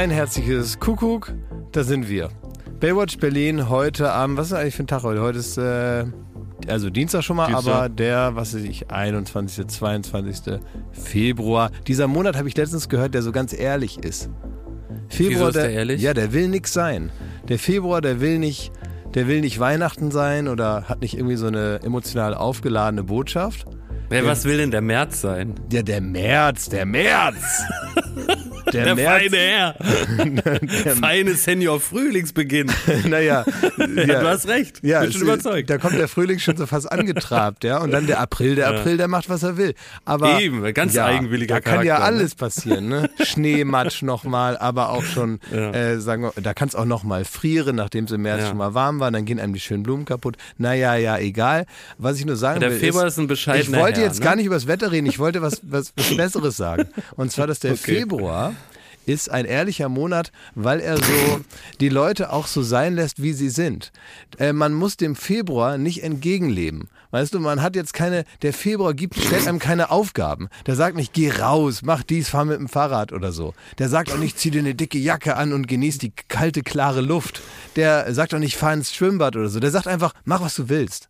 Ein herzliches Kuckuck, da sind wir. Baywatch Berlin heute am, was ist eigentlich für ein Tag heute? Heute ist, äh, also Dienstag schon mal, Dienstag. aber der, was weiß ich, 21., 22. Februar. Dieser Monat habe ich letztens gehört, der so ganz ehrlich ist. Februar, ist der ehrlich? Ja, der will nix sein. Der Februar, der will nicht, der will nicht Weihnachten sein oder hat nicht irgendwie so eine emotional aufgeladene Botschaft. Wer, was will denn der März sein? Ja, der März, der März. Der, feine Herr. der, feine Senior Frühlingsbeginn. naja, Ja, du hast recht. Ja, Bin schon überzeugt. Da kommt der Frühling schon so fast angetrabt, ja. Und dann der April, der April, der macht, was er will. Aber Eben, ganz ja, eigenwilliger Da kann ja Charakter, ne? alles passieren, ne? Schneematsch nochmal, aber auch schon, äh, sagen wir, da kann es auch nochmal frieren, nachdem es im März Ja. schon mal warm war, dann gehen einem die schönen Blumen kaputt. Naja, ja, egal. Was ich nur sagen Der will, Februar ist, ist ein bescheidener ich wollte Herr, jetzt ne? gar nicht über das Wetter reden, ich wollte was, was, was Besseres sagen. Und zwar, dass der Okay. Februar ist ein ehrlicher Monat, weil er so die Leute auch so sein lässt, wie sie sind. Äh, man muss dem Februar nicht entgegenleben. Weißt du, man hat jetzt keine, der Februar gibt, stellt einem keine Aufgaben. Der sagt nicht, geh raus, mach dies, fahr mit dem Fahrrad oder so. Der sagt auch nicht, zieh dir eine dicke Jacke an und genieß die kalte, klare Luft. Der sagt auch nicht, fahr ins Schwimmbad oder so. Der sagt einfach, mach, was du willst.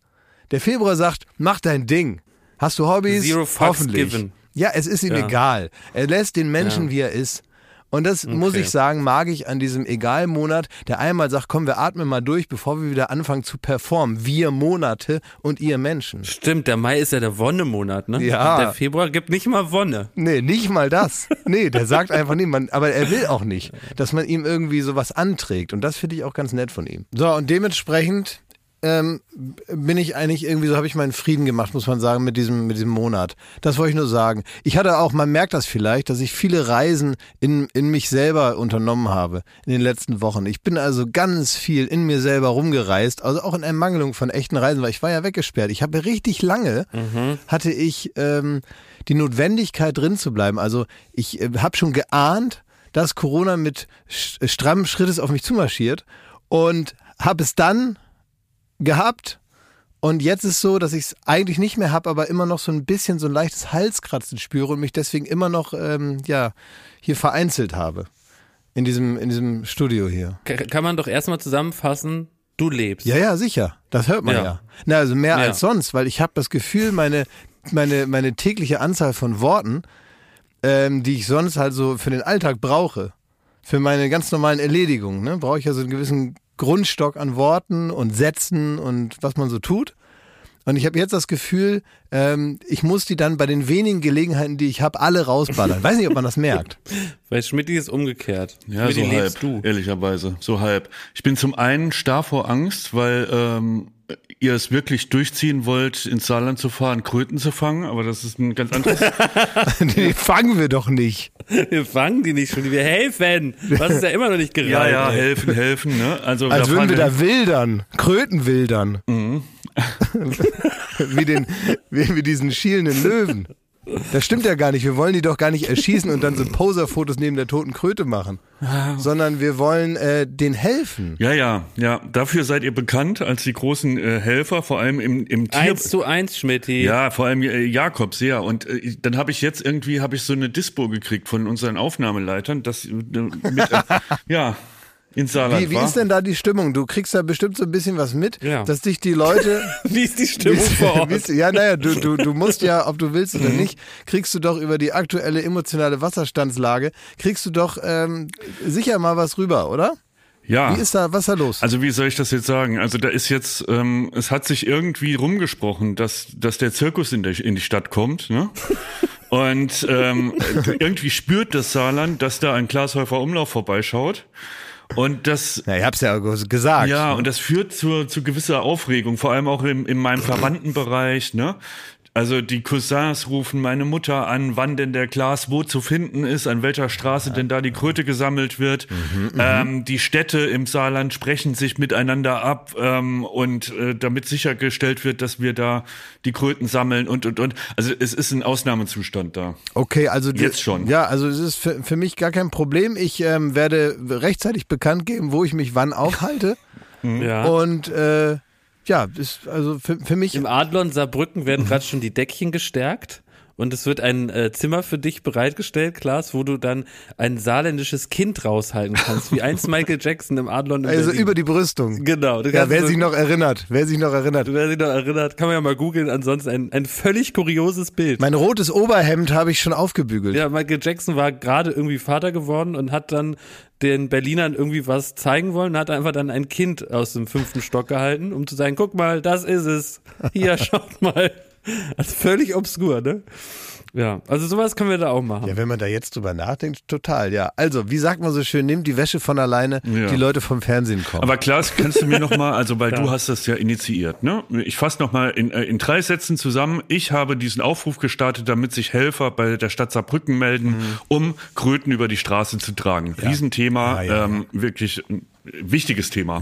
Der Februar sagt, mach dein Ding. Hast du Hobbys? Zero fucks Hoffentlich. given. Ja, es ist ihm Ja. egal. Er lässt den Menschen, wie er ist. Und das muss ich sagen, mag ich an diesem Egal-Monat, der einmal sagt, komm, wir atmen mal durch, bevor wir wieder anfangen zu performen. Wir Monate und ihr Menschen. Stimmt, der Mai ist ja der Wonnemonat, ne? Ja. Und Der Februar gibt nicht mal Wonne. Nee, nicht mal das. Nee, der sagt einfach nicht, man, aber er will auch nicht, dass man ihm irgendwie sowas anträgt. Und das finde ich auch ganz nett von ihm. So, und dementsprechend ähm, bin ich eigentlich irgendwie, so habe ich meinen Frieden gemacht, muss man sagen, mit diesem, mit diesem Monat. Das wollte ich nur sagen. Ich hatte auch, man merkt das vielleicht, dass ich viele Reisen in, in mich selber unternommen habe in den letzten Wochen. Ich bin also ganz viel in mir selber rumgereist, also auch in Ermangelung von echten Reisen, weil ich war ja weggesperrt. Ich habe richtig lange, hatte ich ähm, die Notwendigkeit drin zu bleiben. Also ich äh, habe schon geahnt, dass Corona mit strammem Schrittes auf mich zumarschiert und habe es dann gehabt. Und jetzt ist so, dass ich es eigentlich nicht mehr habe, aber immer noch so ein bisschen so ein leichtes Halskratzen spüre und mich deswegen immer noch ähm, ja hier vereinzelt habe in diesem in diesem Studio hier. Ka- Kann man doch erstmal zusammenfassen, du lebst. Ja, ja, sicher. Das hört man ja. Ja. Na, also mehr Ja. als sonst, weil ich habe das Gefühl, meine, meine, meine tägliche Anzahl von Worten, ähm, die ich sonst halt so für den Alltag brauche, für meine ganz normalen Erledigungen, ne, brauche ich ja so einen gewissen Grundstock an Worten und Sätzen und was man so tut. Und ich habe jetzt das Gefühl, ähm, ich muss die dann bei den wenigen Gelegenheiten, die ich habe, alle rausballern. Weiß nicht, ob man das merkt. Weil Schmidti ist umgekehrt. Ja, Schmidti so halb, du. ehrlicherweise, so halb. Ich bin zum einen starr vor Angst, weil ähm, ihr es wirklich durchziehen wollt, ins Saarland zu fahren, Kröten zu fangen, aber das ist ein ganz anderes. die fangen wir doch nicht. Wir fangen die nicht schon, wir helfen. Was ist ja immer noch nicht gereicht. ja, ja, helfen, helfen, ne? Also Als würden wir da wildern, Kröten wildern. Mhm. wie, den, wie, wie diesen schielenden Löwen. Das stimmt ja gar nicht. Wir wollen die doch gar nicht erschießen und dann so Poser-Fotos neben der toten Kröte machen. Sondern wir wollen äh, denen helfen. Ja, ja, ja. Dafür seid ihr bekannt als die großen äh, Helfer, vor allem im, im Tier. Eins zu eins, Schmidti. Ja, vor allem äh, Jakobs, ja. Und äh, dann habe ich jetzt irgendwie habe ich so eine Dispo gekriegt von unseren Aufnahmeleitern, dass äh, mit, äh, ja ins Saarland Wie, wie ist denn da die Stimmung? Du kriegst da bestimmt so ein bisschen was mit, Ja. dass dich die Leute. Wie ist die Stimmung vor Wie ist- Ort? ja, naja, du, du, du musst ja, ob du willst oder Mhm. nicht, kriegst du doch über die aktuelle emotionale Wasserstandslage, kriegst du doch ähm, sicher mal was rüber, oder? ja. Wie ist da, was ist da los? Also wie soll ich das jetzt sagen? Also da ist jetzt, ähm, es hat sich irgendwie rumgesprochen, dass, dass der Zirkus in, der, in die Stadt kommt, ne? Und ähm, irgendwie spürt das Saarland, dass da ein Glashäufer Umlauf vorbeischaut. Und das ja, ich hab's ja gesagt. Ja, und das führt zu, zu gewisser Aufregung, vor allem auch in, in meinem Verwandtenbereich, ne? Also die Cousins rufen meine Mutter an, wann denn der Glas wo zu finden ist, an welcher Straße denn da die Kröte gesammelt wird. ähm, die Städte im Saarland sprechen sich miteinander ab ähm, und äh, damit sichergestellt wird, dass wir da die Kröten sammeln und und und. Also es ist ein Ausnahmezustand da. Okay, also du, Jetzt schon. Ja, also es ist für, für mich gar kein Problem. Ich ähm, werde rechtzeitig bekannt geben, wo ich mich wann aufhalte. Ja. Und äh, ja, ist also für, für mich. Im Adlon Saarbrücken werden gerade schon die Deckchen gestärkt und es wird ein äh, Zimmer für dich bereitgestellt, Klaas, wo du dann ein saarländisches Kind raushalten kannst, wie einst Michael Jackson im Adlon Also Berlin. über die Brüstung. Genau. Ja, wer so- sich noch erinnert, wer sich noch erinnert. Wer sich noch erinnert, kann man ja mal googeln. Ansonsten ein, ein völlig kurioses Bild. Mein rotes Oberhemd habe ich schon aufgebügelt. Ja, Michael Jackson war gerade irgendwie Vater geworden und hat dann den Berlinern irgendwie was zeigen wollen und hat einfach dann ein Kind aus dem fünften Stock gehalten, um zu sagen, guck mal, das ist es. Hier, schaut mal. Also völlig obskur, ne? Ja, also sowas können wir da auch machen. Ja, wenn man da jetzt drüber nachdenkt, total, ja. Also, wie sagt man so schön, nimmt die Wäsche von alleine, Ja. die Leute vom Fernsehen kommen. Aber Klaas, kannst du mir noch mal, also weil du hast das ja initiiert, ne? Ich fasse noch mal in, äh, in drei Sätzen zusammen. Ich habe diesen Aufruf gestartet, damit sich Helfer bei der Stadt Saarbrücken melden, um Kröten über die Straße zu tragen. Riesenthema, Ja, ja, ähm, wirklich wichtiges Thema.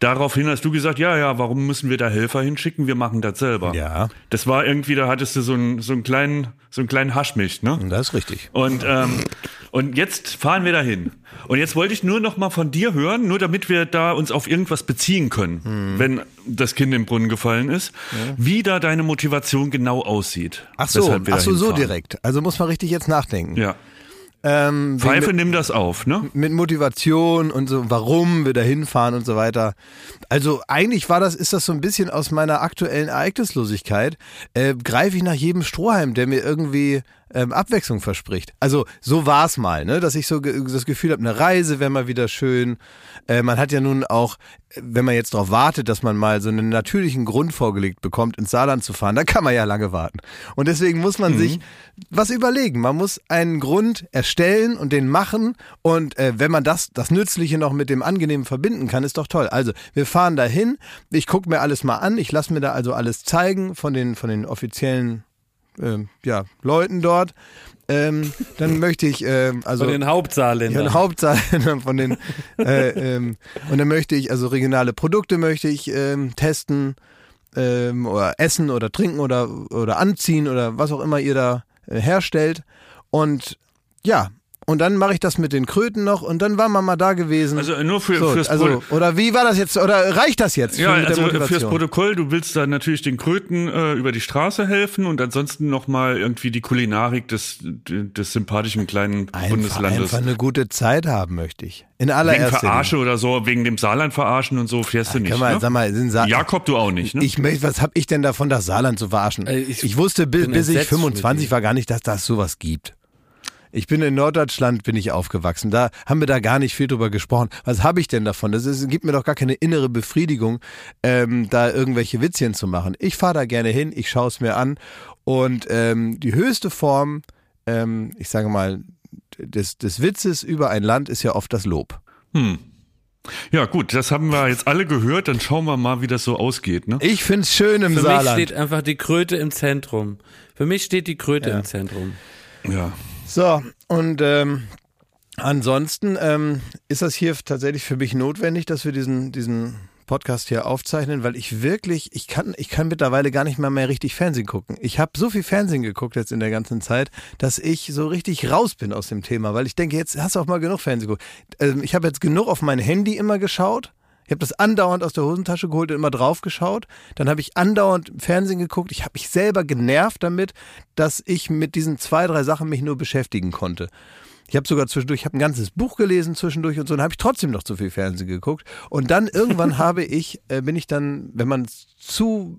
Daraufhin hast du gesagt, ja, ja, warum müssen wir da Helfer hinschicken? Wir machen das selber. Ja. Das war irgendwie, da hattest du so einen, so einen kleinen, so einen kleinen Haschmich, ne? das ist richtig. Und, ähm, und jetzt fahren wir dahin. Und jetzt wollte ich nur noch mal von dir hören, nur damit wir da uns auf irgendwas beziehen können, Hm. wenn das Kind im Brunnen gefallen ist, wie da deine Motivation genau aussieht. Ach so, ach so, so direkt. Also muss man richtig jetzt nachdenken. Ja. Ähm, Pfeife, nimm das auf, ne? mit Motivation und so, warum wir da hinfahren und so weiter. Also eigentlich war das, ist das so ein bisschen aus meiner aktuellen Ereignislosigkeit, äh, greife ich nach jedem Strohhalm, der mir irgendwie ähm, Abwechslung verspricht. Also so war es mal, ne? dass ich so ge das Gefühl habe, eine Reise wäre mal wieder schön. Äh, man hat ja nun auch, wenn man jetzt darauf wartet, dass man mal so einen natürlichen Grund vorgelegt bekommt, ins Saarland zu fahren, da kann man ja lange warten. Und deswegen muss man sich was überlegen. Man muss einen Grund erstellen und den machen. Und äh, wenn man das, das Nützliche noch mit dem Angenehmen verbinden kann, ist doch toll. Also wir fahren dahin. Ich gucke mir alles mal an. Ich lasse mir da also alles zeigen von den, von den offiziellen ähm, ja, Leuten dort. Ähm, dann möchte ich ähm, also Von den ja, Hauptsaarländern. eine Hauptsache von den äh, ähm, und dann möchte ich also regionale Produkte möchte ich ähm, testen ähm, oder essen oder trinken oder oder anziehen oder was auch immer ihr da äh, herstellt und ja und dann mache ich das mit den Kröten noch und dann war man mal da gewesen. Also nur für, so, fürs also, oder wie war das jetzt? Oder reicht das jetzt? ja, für also der fürs? Protokoll, du willst da natürlich den Kröten äh, über die Straße helfen und ansonsten noch mal irgendwie die Kulinarik des, des sympathischen kleinen einfach, Bundeslandes. einfach eine gute Zeit haben möchte ich. In Wegen allererster Verarsche oder so, wegen dem Saarland verarschen und so fährst du nicht. Kann man, ne? sag mal, sind Sa Jakob, du auch nicht, ne? Ich möchte, was habe ich denn davon, das Saarland zu verarschen? Ich, ich wusste bis, bis ich entsetzt, 25 Schmidti. war gar nicht, dass das sowas gibt. Ich bin in Norddeutschland, bin ich aufgewachsen. Da haben wir da gar nicht viel drüber gesprochen. Was habe ich denn davon? Das ist, gibt mir doch gar keine innere Befriedigung, ähm, da irgendwelche Witzchen zu machen. Ich fahre da gerne hin, ich schaue es mir an. Und ähm, die höchste Form, ähm, ich sage mal, des, des Witzes über ein Land ist ja oft das Lob. Ja, gut, das haben wir jetzt alle gehört, dann schauen wir mal, wie das so ausgeht, ne? Ich find's schön im Für mich Saarland. steht einfach die Kröte im Zentrum. Für mich steht die Kröte Ja. im Zentrum. Ja. So, und ähm, ansonsten ähm, ist das hier tatsächlich für mich notwendig, dass wir diesen, diesen Podcast hier aufzeichnen, weil ich wirklich, ich kann, ich kann mittlerweile gar nicht mal mehr richtig Fernsehen gucken. Ich habe so viel Fernsehen geguckt jetzt in der ganzen Zeit, dass ich so richtig raus bin aus dem Thema, weil ich denke, jetzt hast du auch mal genug Fernsehen geguckt. Ähm, ich habe jetzt genug auf mein Handy immer geschaut. Ich habe das andauernd aus der Hosentasche geholt und immer drauf geschaut. Dann habe ich andauernd Fernsehen geguckt. Ich habe mich selber genervt damit, dass ich mit diesen zwei, drei Sachen mich nur beschäftigen konnte. Ich habe sogar zwischendurch, ich habe ein ganzes Buch gelesen zwischendurch und so, dann habe ich trotzdem noch zu viel Fernsehen geguckt. Und dann irgendwann habe ich, äh, bin ich dann, wenn man zu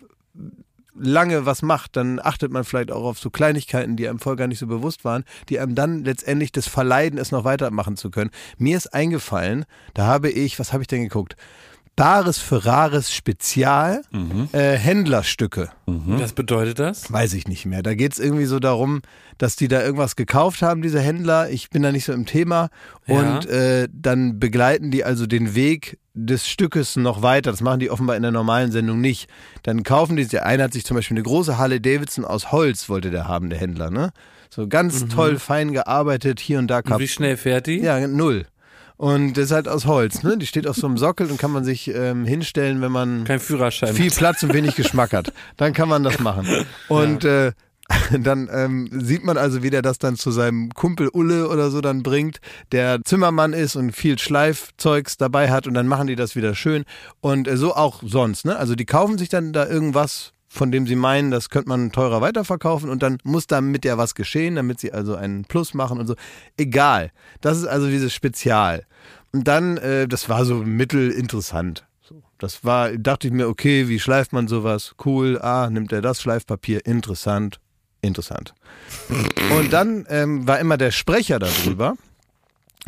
lange was macht, dann achtet man vielleicht auch auf so Kleinigkeiten, die einem vorher gar nicht so bewusst waren, die einem dann letztendlich das verleiden, es noch weitermachen zu können. Mir ist eingefallen, da habe ich, was habe ich denn geguckt? Bares für Rares Spezial äh, Händlerstücke. Was bedeutet das? Weiß ich nicht mehr. Da geht's irgendwie so darum, dass die da irgendwas gekauft haben, diese Händler. Ich bin da nicht so im Thema. Ja. Und äh, dann begleiten die also den Weg des Stückes noch weiter. Das machen die offenbar in der normalen Sendung nicht. Dann kaufen die, der eine hat sich zum Beispiel eine große Harley Davidson aus Holz, wollte der haben, der Händler, ne? So ganz toll, fein gearbeitet, hier und da Und wie schnell fährt die? ja, null. Und das ist halt aus Holz, ne? Die steht auf so einem Sockel und kann man sich ähm, hinstellen, wenn man Kein Führerschein. viel Platz und wenig Geschmack hat. Dann kann man das machen. Und äh, dann ähm, sieht man also, wie der das dann zu seinem Kumpel Ulle oder so dann bringt, der Zimmermann ist und viel Schleifzeugs dabei hat und dann machen die das wieder schön. Und äh, so auch sonst, ne? Also die kaufen sich dann da irgendwas von dem sie meinen, das könnte man teurer weiterverkaufen und dann muss damit ja was geschehen, damit sie also einen Plus machen und so. Egal. Das ist also dieses Spezial. Und dann, äh, das war so mittelinteressant. Das war, dachte ich mir, okay, wie schleift man sowas? Cool, ah, nimmt er das Schleifpapier? Interessant, interessant. Und dann ähm, war immer der Sprecher darüber.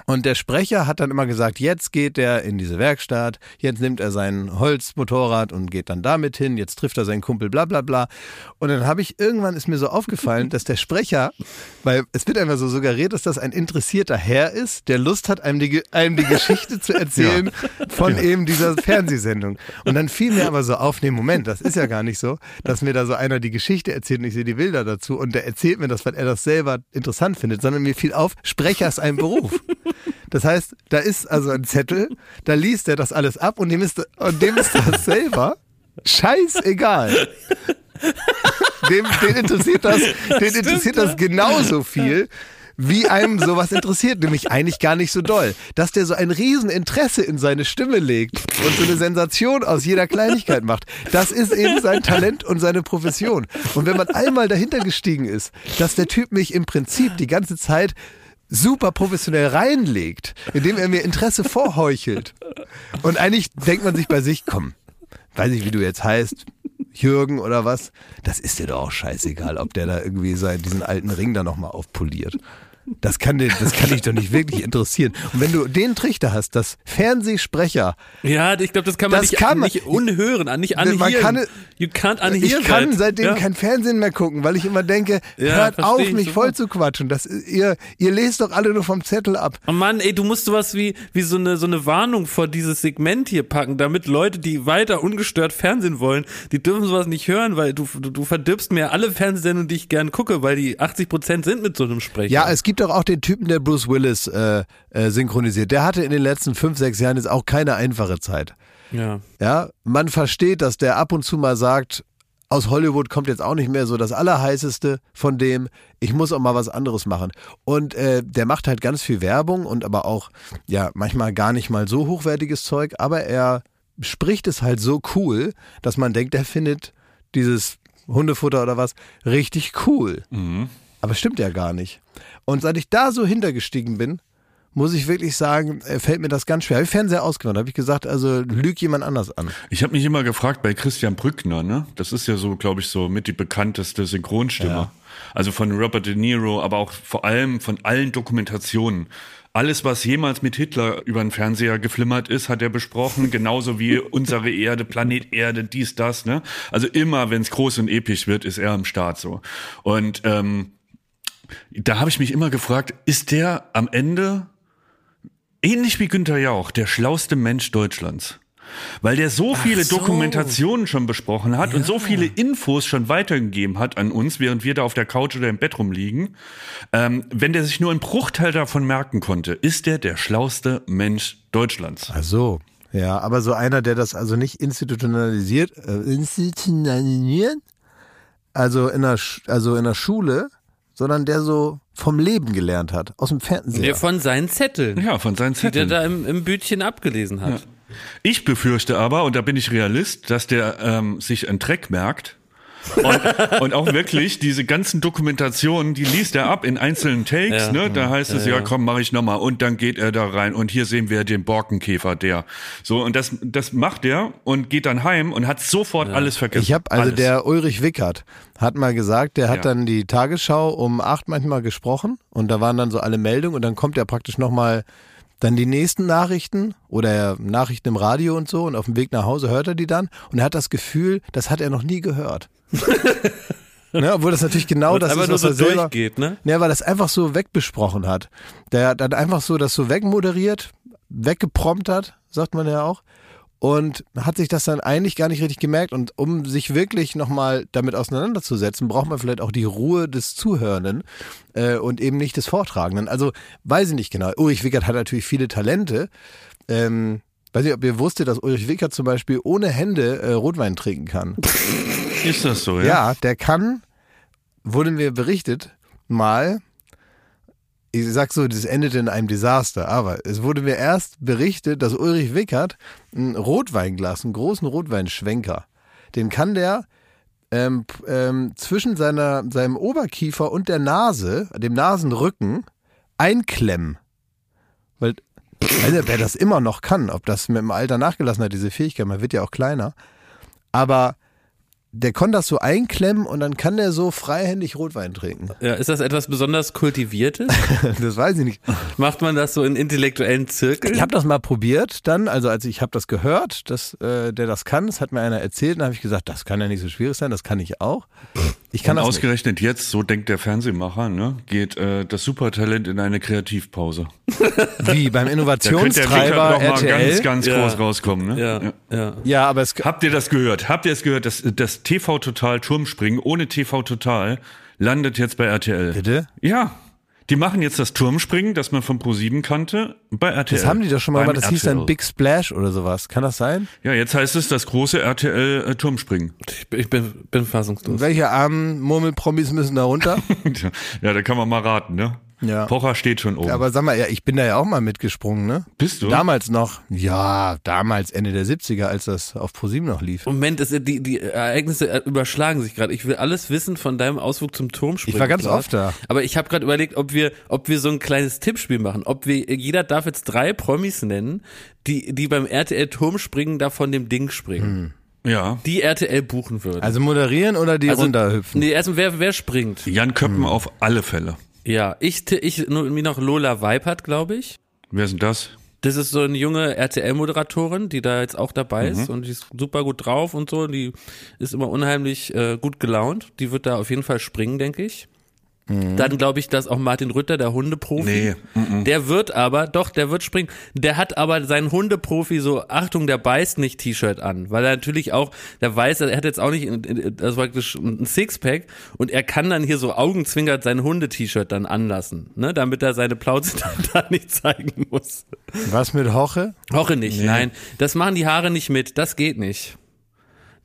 Und der Sprecher hat dann immer gesagt, jetzt geht er in diese Werkstatt, jetzt nimmt er sein Holzmotorrad und geht dann damit hin, jetzt trifft er seinen Kumpel, bla bla bla. Und dann habe ich, irgendwann ist mir so aufgefallen, dass der Sprecher, weil es wird einfach so suggeriert, dass das ein interessierter Herr ist, der Lust hat, einem die, einem die Geschichte zu erzählen von eben dieser Fernsehsendung. Und dann fiel mir aber so auf, nee, Moment, das ist ja gar nicht so, dass mir da so einer die Geschichte erzählt und ich sehe die Bilder dazu und der erzählt mir das, weil er das selber interessant findet, sondern mir fiel auf, Sprecher ist ein Beruf. Das heißt, da ist also ein Zettel, da liest er das alles ab und dem ist, und dem ist das selber scheißegal. Dem, den interessiert das, den interessiert das genauso viel, wie einem sowas interessiert, nämlich eigentlich gar nicht so doll. Dass der so ein Rieseninteresse in seine Stimme legt und so eine Sensation aus jeder Kleinigkeit macht, das ist eben sein Talent und seine Profession. Und wenn man einmal dahinter gestiegen ist, dass der Typ mich im Prinzip die ganze Zeit super professionell reinlegt, indem er mir Interesse vorheuchelt. Und eigentlich denkt man sich bei sich, komm, weiß ich, wie du jetzt heißt, Jürgen oder was, das ist dir doch auch scheißegal, ob der da irgendwie seinen, diesen alten Ring da nochmal aufpoliert. Das kann, den, das kann dich doch nicht wirklich interessieren. Und wenn du den Trichter hast, dass Fernsehsprecher. Ja, ich glaube, das kann man Das nicht, kann man- nicht unhören, an, nicht anhören. Man kann- you can't unhear Ich kann seitdem ja? kein Fernsehen mehr gucken, weil ich immer denke, Ja, hört auf, ich mich voll zu quatschen. Das, ihr, ihr lest doch alle nur vom Zettel ab. Oh Mann, ey, du musst sowas wie, wie so eine, so eine Warnung vor dieses Segment hier packen, damit Leute, die weiter ungestört Fernsehen wollen, die dürfen sowas nicht hören, weil du, du, du verdirbst mir alle Fernsehsendungen, die ich gern gucke, weil die 80 Prozent sind mit so einem Sprecher. Ja, es gibt doch auch den Typen, der Bruce Willis äh, äh, synchronisiert. Der hatte in den letzten fünf, sechs Jahren jetzt auch keine einfache Zeit. ja. Ja, man versteht, dass der ab und zu mal sagt, aus Hollywood kommt jetzt auch nicht mehr so das Allerheißeste von dem, ich muss auch mal was anderes machen. Und äh, der macht halt ganz viel Werbung und aber auch, ja, manchmal gar nicht mal so hochwertiges Zeug, aber er spricht es halt so cool, dass man denkt, er findet dieses Hundefutter oder was richtig cool. Aber stimmt ja gar nicht. Und seit ich da so hintergestiegen bin, muss ich wirklich sagen, äh, fällt mir das ganz schwer. Habe ich Fernseher ausgemacht, habe ich gesagt, also lüg jemand anders an. Ich habe mich immer gefragt bei Christian Brückner, ne? Das ist ja so, glaube ich, so mit die bekannteste Synchronstimme. Ja. Also von Robert De Niro, aber auch vor allem von allen Dokumentationen. Alles, was jemals mit Hitler über den Fernseher geflimmert ist, hat er besprochen, genauso wie unsere Erde, Planet Erde, dies, das, ne? Also immer, wenn es groß und episch wird, ist er am Start so. Und ähm, da habe ich mich immer gefragt, ist der am Ende ähnlich wie Günther Jauch, der schlauste Mensch Deutschlands. Weil der so viele so. Dokumentationen schon besprochen hat und so viele Infos schon weitergegeben hat an uns, während wir da auf der Couch oder im Bett rumliegen. Ähm, wenn der sich nur einen Bruchteil davon merken konnte, ist der der schlauste Mensch Deutschlands. Ach so. Ja, aber so einer, der das also nicht institutionalisiert, äh, institutionalisiert, also in der, Sch- also in der Schule, sondern der so vom Leben gelernt hat, aus dem Fernsehen. Der von seinen Zetteln, Ja, von seinen die der Zetteln. da im, im Bütchen abgelesen hat. Ich befürchte aber, und da bin ich Realist, dass der ähm, sich einen Dreck merkt. Und, und auch wirklich diese ganzen Dokumentationen, die liest er ab in einzelnen Takes, Ja. ne? Da heißt es, ja, komm, mache ich nochmal. Und dann geht er da rein und hier sehen wir den Borkenkäfer, der. So, und das, das macht er und geht dann heim und hat sofort alles vergessen. Ich habe also alles. der Ulrich Wickert hat mal gesagt, der hat Ja. dann die Tagesschau um acht manchmal gesprochen und da waren dann so alle Meldungen und dann kommt er praktisch nochmal dann die nächsten Nachrichten oder Nachrichten im Radio und so und auf dem Weg nach Hause hört er die dann und er hat das Gefühl, das hat er noch nie gehört. Ne, obwohl das natürlich genau Weil das ist, was so er selber, durchgeht, ne? ja, weil das einfach so wegbesprochen hat. Der hat dann einfach so das so wegmoderiert, weggeprompt hat, sagt man ja auch. Und hat sich das dann eigentlich gar nicht richtig gemerkt. Und um sich wirklich nochmal damit auseinanderzusetzen, braucht man vielleicht auch die Ruhe des Zuhörenden äh, und eben nicht des Vortragenden. Also weiß ich nicht genau. Ulrich Wickert hat natürlich viele Talente. Ähm, weiß nicht, ob ihr wusstet, dass Ulrich Wickert zum Beispiel ohne Hände äh, Rotwein trinken kann. Ist das so, ja? Ja, der kann, wurde mir berichtet, mal, ich sag so, das endete in einem Desaster, aber es wurde mir erst berichtet, dass Ulrich Wickert ein Rotweinglas, einen großen Rotweinschwenker, den kann der ähm, ähm, zwischen seiner, seinem Oberkiefer und der Nase, dem Nasenrücken, einklemmen. Weil, also, wer das immer noch kann, ob das mit dem Alter nachgelassen hat, diese Fähigkeit, man wird ja auch kleiner. Aber der konnte das so einklemmen und dann kann der so freihändig Rotwein trinken. Ja, ist das etwas besonders Kultiviertes? Das weiß ich nicht. Macht man das so in intellektuellen Zirkeln? Ich habe das mal probiert dann, also als ich habe das gehört, dass äh, der das kann, das hat mir einer erzählt, dann habe ich gesagt, das kann ja nicht so schwierig sein, das kann ich auch. Ich kann Und das nicht. ausgerechnet jetzt, so denkt der Fernsehmacher, ne, geht äh, das Supertalent in eine Kreativpause. Wie beim Da könnte der Innovationstreiber noch mal RTL. ganz, ganz Ja. groß rauskommen. Ne? ja, ja. ja, aber es Habt ihr das gehört? Habt ihr es gehört? Das, das TV Total Turmspringen ohne TV Total landet jetzt bei RTL. bitte. Ja. Die machen jetzt das Turmspringen, das man von Pro7 kannte, bei RTL. Das haben die doch schon mal gemacht, das hieß dann RTL. Big Splash oder sowas. Kann das sein? Ja, jetzt heißt es das große RTL äh, Turmspringen. Ich, bin- ich bin, bin fassungslos. Welche armen Murmelpromis müssen da runter? ja, da kann man mal raten, ne? Ja. Pocher steht schon oben. aber sag mal, ja, ich bin da ja auch mal mitgesprungen, ne? Bist du? Damals noch. Ja, damals Ende der 70er, als das auf ProSieben noch lief. Moment, es, die, die Ereignisse äh, überschlagen sich gerade. Ich will alles wissen von deinem Ausflug zum Turmspringen. Ich war ganz oft da. Aber ich habe gerade überlegt, ob wir, ob wir so ein kleines Tippspiel machen. Ob wir, jeder darf jetzt drei Promis nennen, die, die beim RTL Turmspringen da von dem Ding springen. ja. Die RTL buchen würden. Also moderieren oder die Also, runterhüpfen? Nee, erstmal, wer, wer springt? Jan Köppen Hm. auf alle Fälle. Ja, ich, ich, nur- mir noch Lola Weipert, glaube ich. Wer ist denn das? Das ist so eine junge RTL-Moderatorin, die da jetzt auch dabei Mhm. ist und die ist super gut drauf und so. Die ist immer unheimlich äh, gut gelaunt. Die wird da auf jeden Fall springen, denke ich. Mhm. Dann glaube ich, dass auch Martin Rütter, der Hundeprofi, Nee, der wird aber, doch, der wird springen. Der hat aber sein Hundeprofi so, Achtung, der beißt nicht T-Shirt an, weil er natürlich auch, der weiß, er hat jetzt auch nicht, das war praktisch ein Sixpack und er kann dann hier so augenzwinkert sein Hunde-T-Shirt dann anlassen, ne, damit er seine Plauze dann da nicht zeigen muss. Was mit Hoche? Hoche nicht, nein. Das machen die Haare nicht mit. Das geht nicht.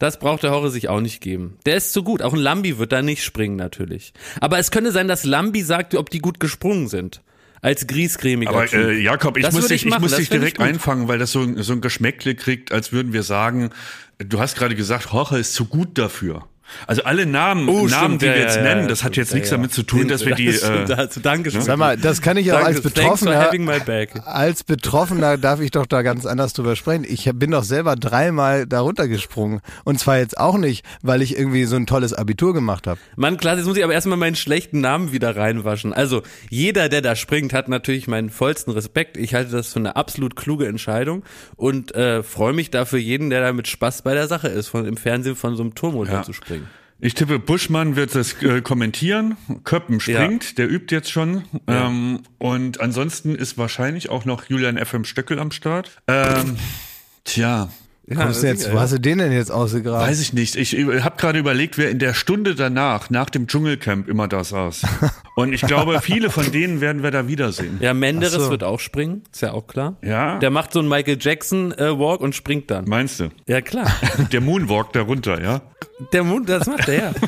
Das braucht der Hoche sich auch nicht geben. Der ist zu gut. Auch ein Lambi wird da nicht springen, natürlich. Aber es könnte sein, dass Lambi sagt, ob die gut gesprungen sind. Als griescremiger Aber äh, Jakob, ich Das muss ich ich machen, muss dich ich direkt einfangen, weil das so, ein- so ein Geschmäckle kriegt, als würden wir sagen, du hast gerade gesagt, Hoche ist zu gut dafür. Also alle Namen, Oh, Namen, stimmt, die ja, wir ja, jetzt ja, nennen, ja, das hat stimmt, jetzt ja, nichts ja. damit zu tun, dass wir die. Äh, also, Dankeschön. Sag mal, das kann ich auch Danke, als Betroffener. Als Betroffener darf ich doch da ganz anders drüber sprechen. Ich bin doch selber dreimal da runtergesprungen. Und zwar jetzt auch nicht, weil ich irgendwie so ein tolles Abitur gemacht habe. Mann, klar, jetzt muss ich aber erstmal meinen schlechten Namen wieder reinwaschen. Also, jeder, der da springt, hat natürlich meinen vollsten Respekt. Ich halte das für eine absolut kluge Entscheidung und äh, freue mich dafür jeden, der da mit Spaß bei der Sache ist, von im Fernsehen von so einem Turm runterzuspringen. Ich tippe, Buschmann wird das äh, kommentieren. Köppen springt, der übt jetzt schon. Ähm, und ansonsten ist wahrscheinlich auch noch Julian FM Stöckel am Start. Ähm, tja, Kommst du jetzt, wo hast du den denn jetzt ausgegraben? Weiß ich nicht. Ich habe gerade überlegt, wer in der Stunde danach, nach dem Dschungelcamp, immer da saß. Und ich glaube, viele von denen werden wir da wiedersehen. Ja, Menderes so. wird auch springen, ist ja auch klar. Ja? Der macht so einen Michael Jackson äh, Walk und springt dann. Meinst du? Ja, klar. Der Moonwalk darunter, ja? Der Mund, das macht er ja.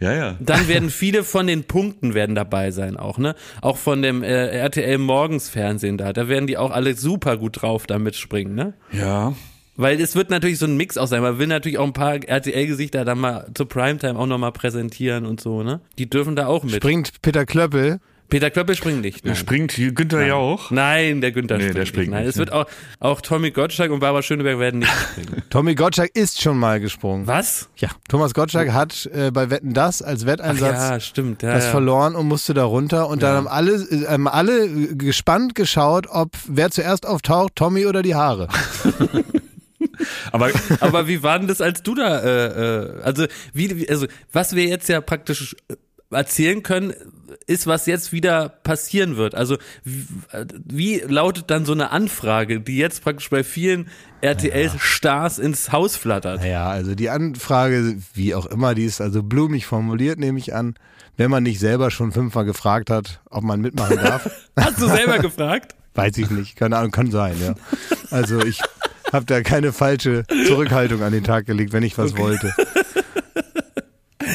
Ja, ja. Dann werden viele von den Punkten werden dabei sein auch, ne? Auch von dem äh, RTL Morgens Fernsehen da. Da werden die auch alle super gut drauf da mitspringen, ne? Ja. Weil es wird natürlich so ein Mix auch sein. Man will natürlich auch ein paar RTL-Gesichter dann mal zur Primetime auch nochmal präsentieren und so, ne? Die dürfen da auch mit. Springt Peter Klöppel. Peter Klöppel springt nicht. Nein. Springt Günther Jauch. Nein, der Günther Nee, springt, der springt nicht. Nein, es wird auch, auch Tommy Gottschalk und Barbara Schöneberg werden nicht springen. Tommy Gottschalk ist schon mal gesprungen. Was? Ja, Thomas Gottschalk hat äh, bei Wetten das als Ach Wetteinsatz ja, stimmt. Ja, das ja. verloren und musste da runter. Und dann haben alle, äh, haben alle gespannt geschaut, ob wer zuerst auftaucht, Tommy oder die Haare. Aber Aber wie war denn das, als du da, äh, äh, also wie, wie- also was wir jetzt ja praktisch äh, erzählen können, ist, was jetzt wieder passieren wird. Also wie, äh, wie lautet dann so eine Anfrage, die jetzt praktisch bei vielen RTL-Stars ins Haus flattert? Naja, also die Anfrage, wie auch immer, die ist also blumig formuliert, nehme ich an. Wenn man nicht selber schon fünfmal gefragt hat, ob man mitmachen darf, Hast du selber gefragt? weiß ich nicht. Keine Ahnung, kann sein, ja. Also ich habe da keine falsche Zurückhaltung an den Tag gelegt, wenn ich was wollte.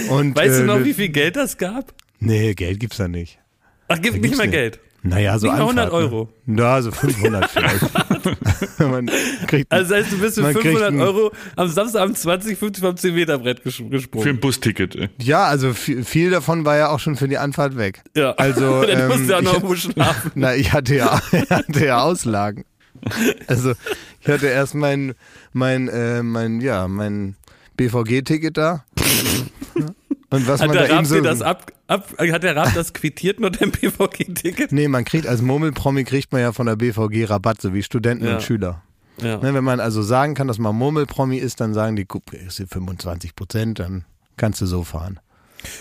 Und, Weißt du äh, noch, wie viel Geld das gab? Nee, Geld gibt's da nicht. Ach, gibt nicht mehr nicht. Geld. Naja, so Nicht mal 100 Anfahrt, ne? Euro. Ja, so 500 vielleicht. man kriegt, Also das heißt, du bist für Man kriegt 500 ein- Euro am Samstagabend 20, 50 vom 10 Meter Brett ges Für gesprungen. ein Busticket. ey. ja, also viel, viel davon war ja auch schon für die Anfahrt weg. Ja. Also, Dann ähm, musst du ja auch noch irgendwo schlafen. Na, ich hatte ja, ich hatte ja Auslagen. Also ich hatte erst mein, mein, äh, mein, ja, mein BVG-Ticket da. Und was Hat man da der eben Raab so. das ab, ab, hat der Raab das quittiert mit dem BVG-Ticket? Nee, man kriegt als Murmelpromi kriegt man ja von der BVG Rabatt, so wie Studenten Ja. und Schüler. Ja. Ne, wenn man also sagen kann, dass man Murmelpromi ist, dann sagen die, guck, ist hier 25 Prozent, dann kannst du so fahren.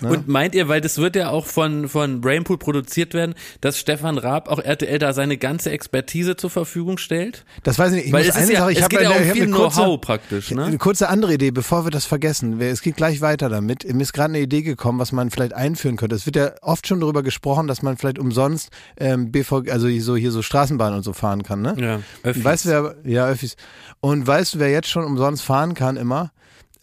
Und meint ihr, weil das wird ja auch von, von Brainpool produziert werden, dass Stefan Raab auch RTL da seine ganze Expertise zur Verfügung stellt? Das weiß ich nicht. Ich weil muss eine ja, Sache, ich habe ja eine, hab viel eine kurze, Know-how praktisch, Eine ne? kurze andere Idee, bevor wir das vergessen. Es geht gleich weiter damit. Mir ist gerade eine Idee gekommen, was man vielleicht einführen könnte. Es wird ja oft schon darüber gesprochen, dass man vielleicht umsonst ähm, BVG, also so hier so Straßenbahn und so fahren kann, ne? Ja, Öffis. Weißt du, wer, ja, Öffis. Und weißt du, wer jetzt schon umsonst fahren kann immer?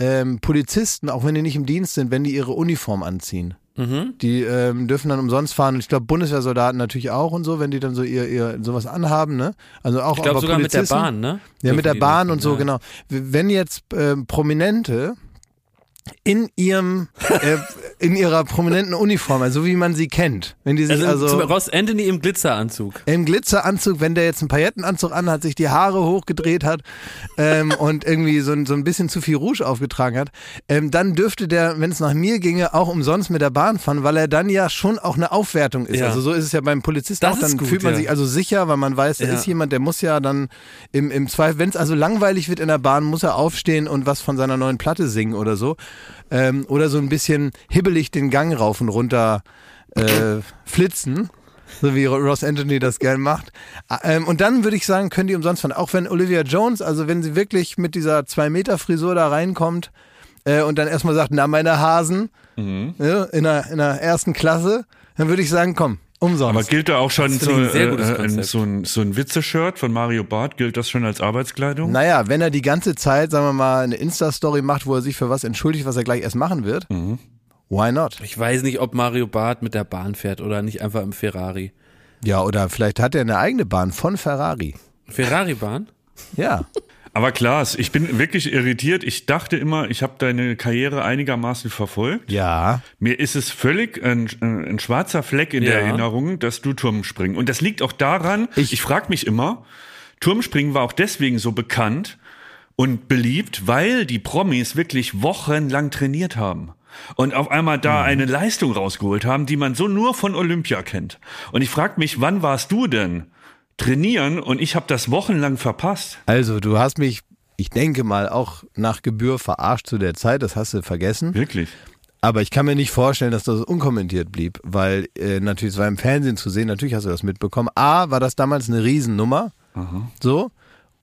Ähm, Polizisten, auch wenn die nicht im Dienst sind, wenn die ihre Uniform anziehen. Mhm. Die ähm, dürfen dann umsonst fahren. Und ich glaube, Bundeswehrsoldaten natürlich auch und so, wenn die dann so ihr, ihr sowas anhaben, ne? Also auch Ich glaube sogar mit der Polizisten- Bahn, ne? ja, mit der Bahn und so, ja. genau. Wenn jetzt ähm, Prominente in ihrem, äh, in ihrer prominenten Uniform, also so wie man sie kennt, wenn die sich Also, also, Ross Anthony im Glitzeranzug. im Glitzeranzug, wenn der jetzt einen Paillettenanzug anhat, sich die Haare hochgedreht hat ähm, und irgendwie so, ein- so ein bisschen zu viel Rouge aufgetragen hat, ähm, dann dürfte der, wenn es nach mir ginge, auch umsonst mit der Bahn fahren, weil er dann ja schon auch eine Aufwertung ist. Ja. Also so ist es ja beim Polizisten Das auch. Dann gut, fühlt man ja. sich also sicher, weil man weiß, da Ja. ist jemand, der muss ja dann im, im Zweifel, wenn es also langweilig wird in der Bahn, muss er aufstehen und was von seiner neuen Platte singen oder so. Ähm, oder so ein bisschen hibbelig den Gang rauf und runter äh, flitzen. So wie Ross Anthony das gern macht. Ah, Ähm, und dann würde ich sagen, können die umsonst fahren. Auch wenn Olivia Jones, also wenn sie wirklich mit dieser 2-Meter-Frisur da reinkommt äh, und dann erstmal sagt, na meine Hasen, ja, in, der, in der ersten Klasse, dann würde ich sagen, komm, umsonst. Aber gilt da auch schon so, äh, äh, so ein, so ein Witze-Shirt von Mario Barth? Gilt das schon als Arbeitskleidung? Naja, wenn er die ganze Zeit, sagen wir mal, eine Insta-Story macht, wo er sich für was entschuldigt, was er gleich erst machen wird, why not? Ich weiß nicht, ob Mario Barth mit der Bahn fährt oder nicht einfach im Ferrari. Ja, oder vielleicht hat er eine eigene Bahn von Ferrari. Ferrari-Bahn? Ja. Aber Klaas, ich bin wirklich irritiert. Ich dachte immer, ich habe deine Karriere einigermaßen verfolgt. Ja. Mir ist es völlig ein, ein schwarzer Fleck in der Ja. Erinnerung, dass du Turmspringen. Und das liegt auch daran, Ich- ich, frage mich immer, Turmspringen war auch deswegen so bekannt und beliebt, weil die Promis wirklich wochenlang trainiert haben. Und auf einmal Mhm. da eine Leistung rausgeholt haben, die man so nur von Olympia kennt. Und ich frage mich, wann warst du denn trainieren und ich habe das wochenlang verpasst? Also, du hast mich, ich denke mal, auch nach Gebühr verarscht zu der Zeit, das hast du vergessen. Wirklich? Aber ich kann mir nicht vorstellen, dass das unkommentiert blieb, weil äh, natürlich, es war im Fernsehen zu sehen, natürlich hast du das mitbekommen. A, war das damals eine Riesennummer. So.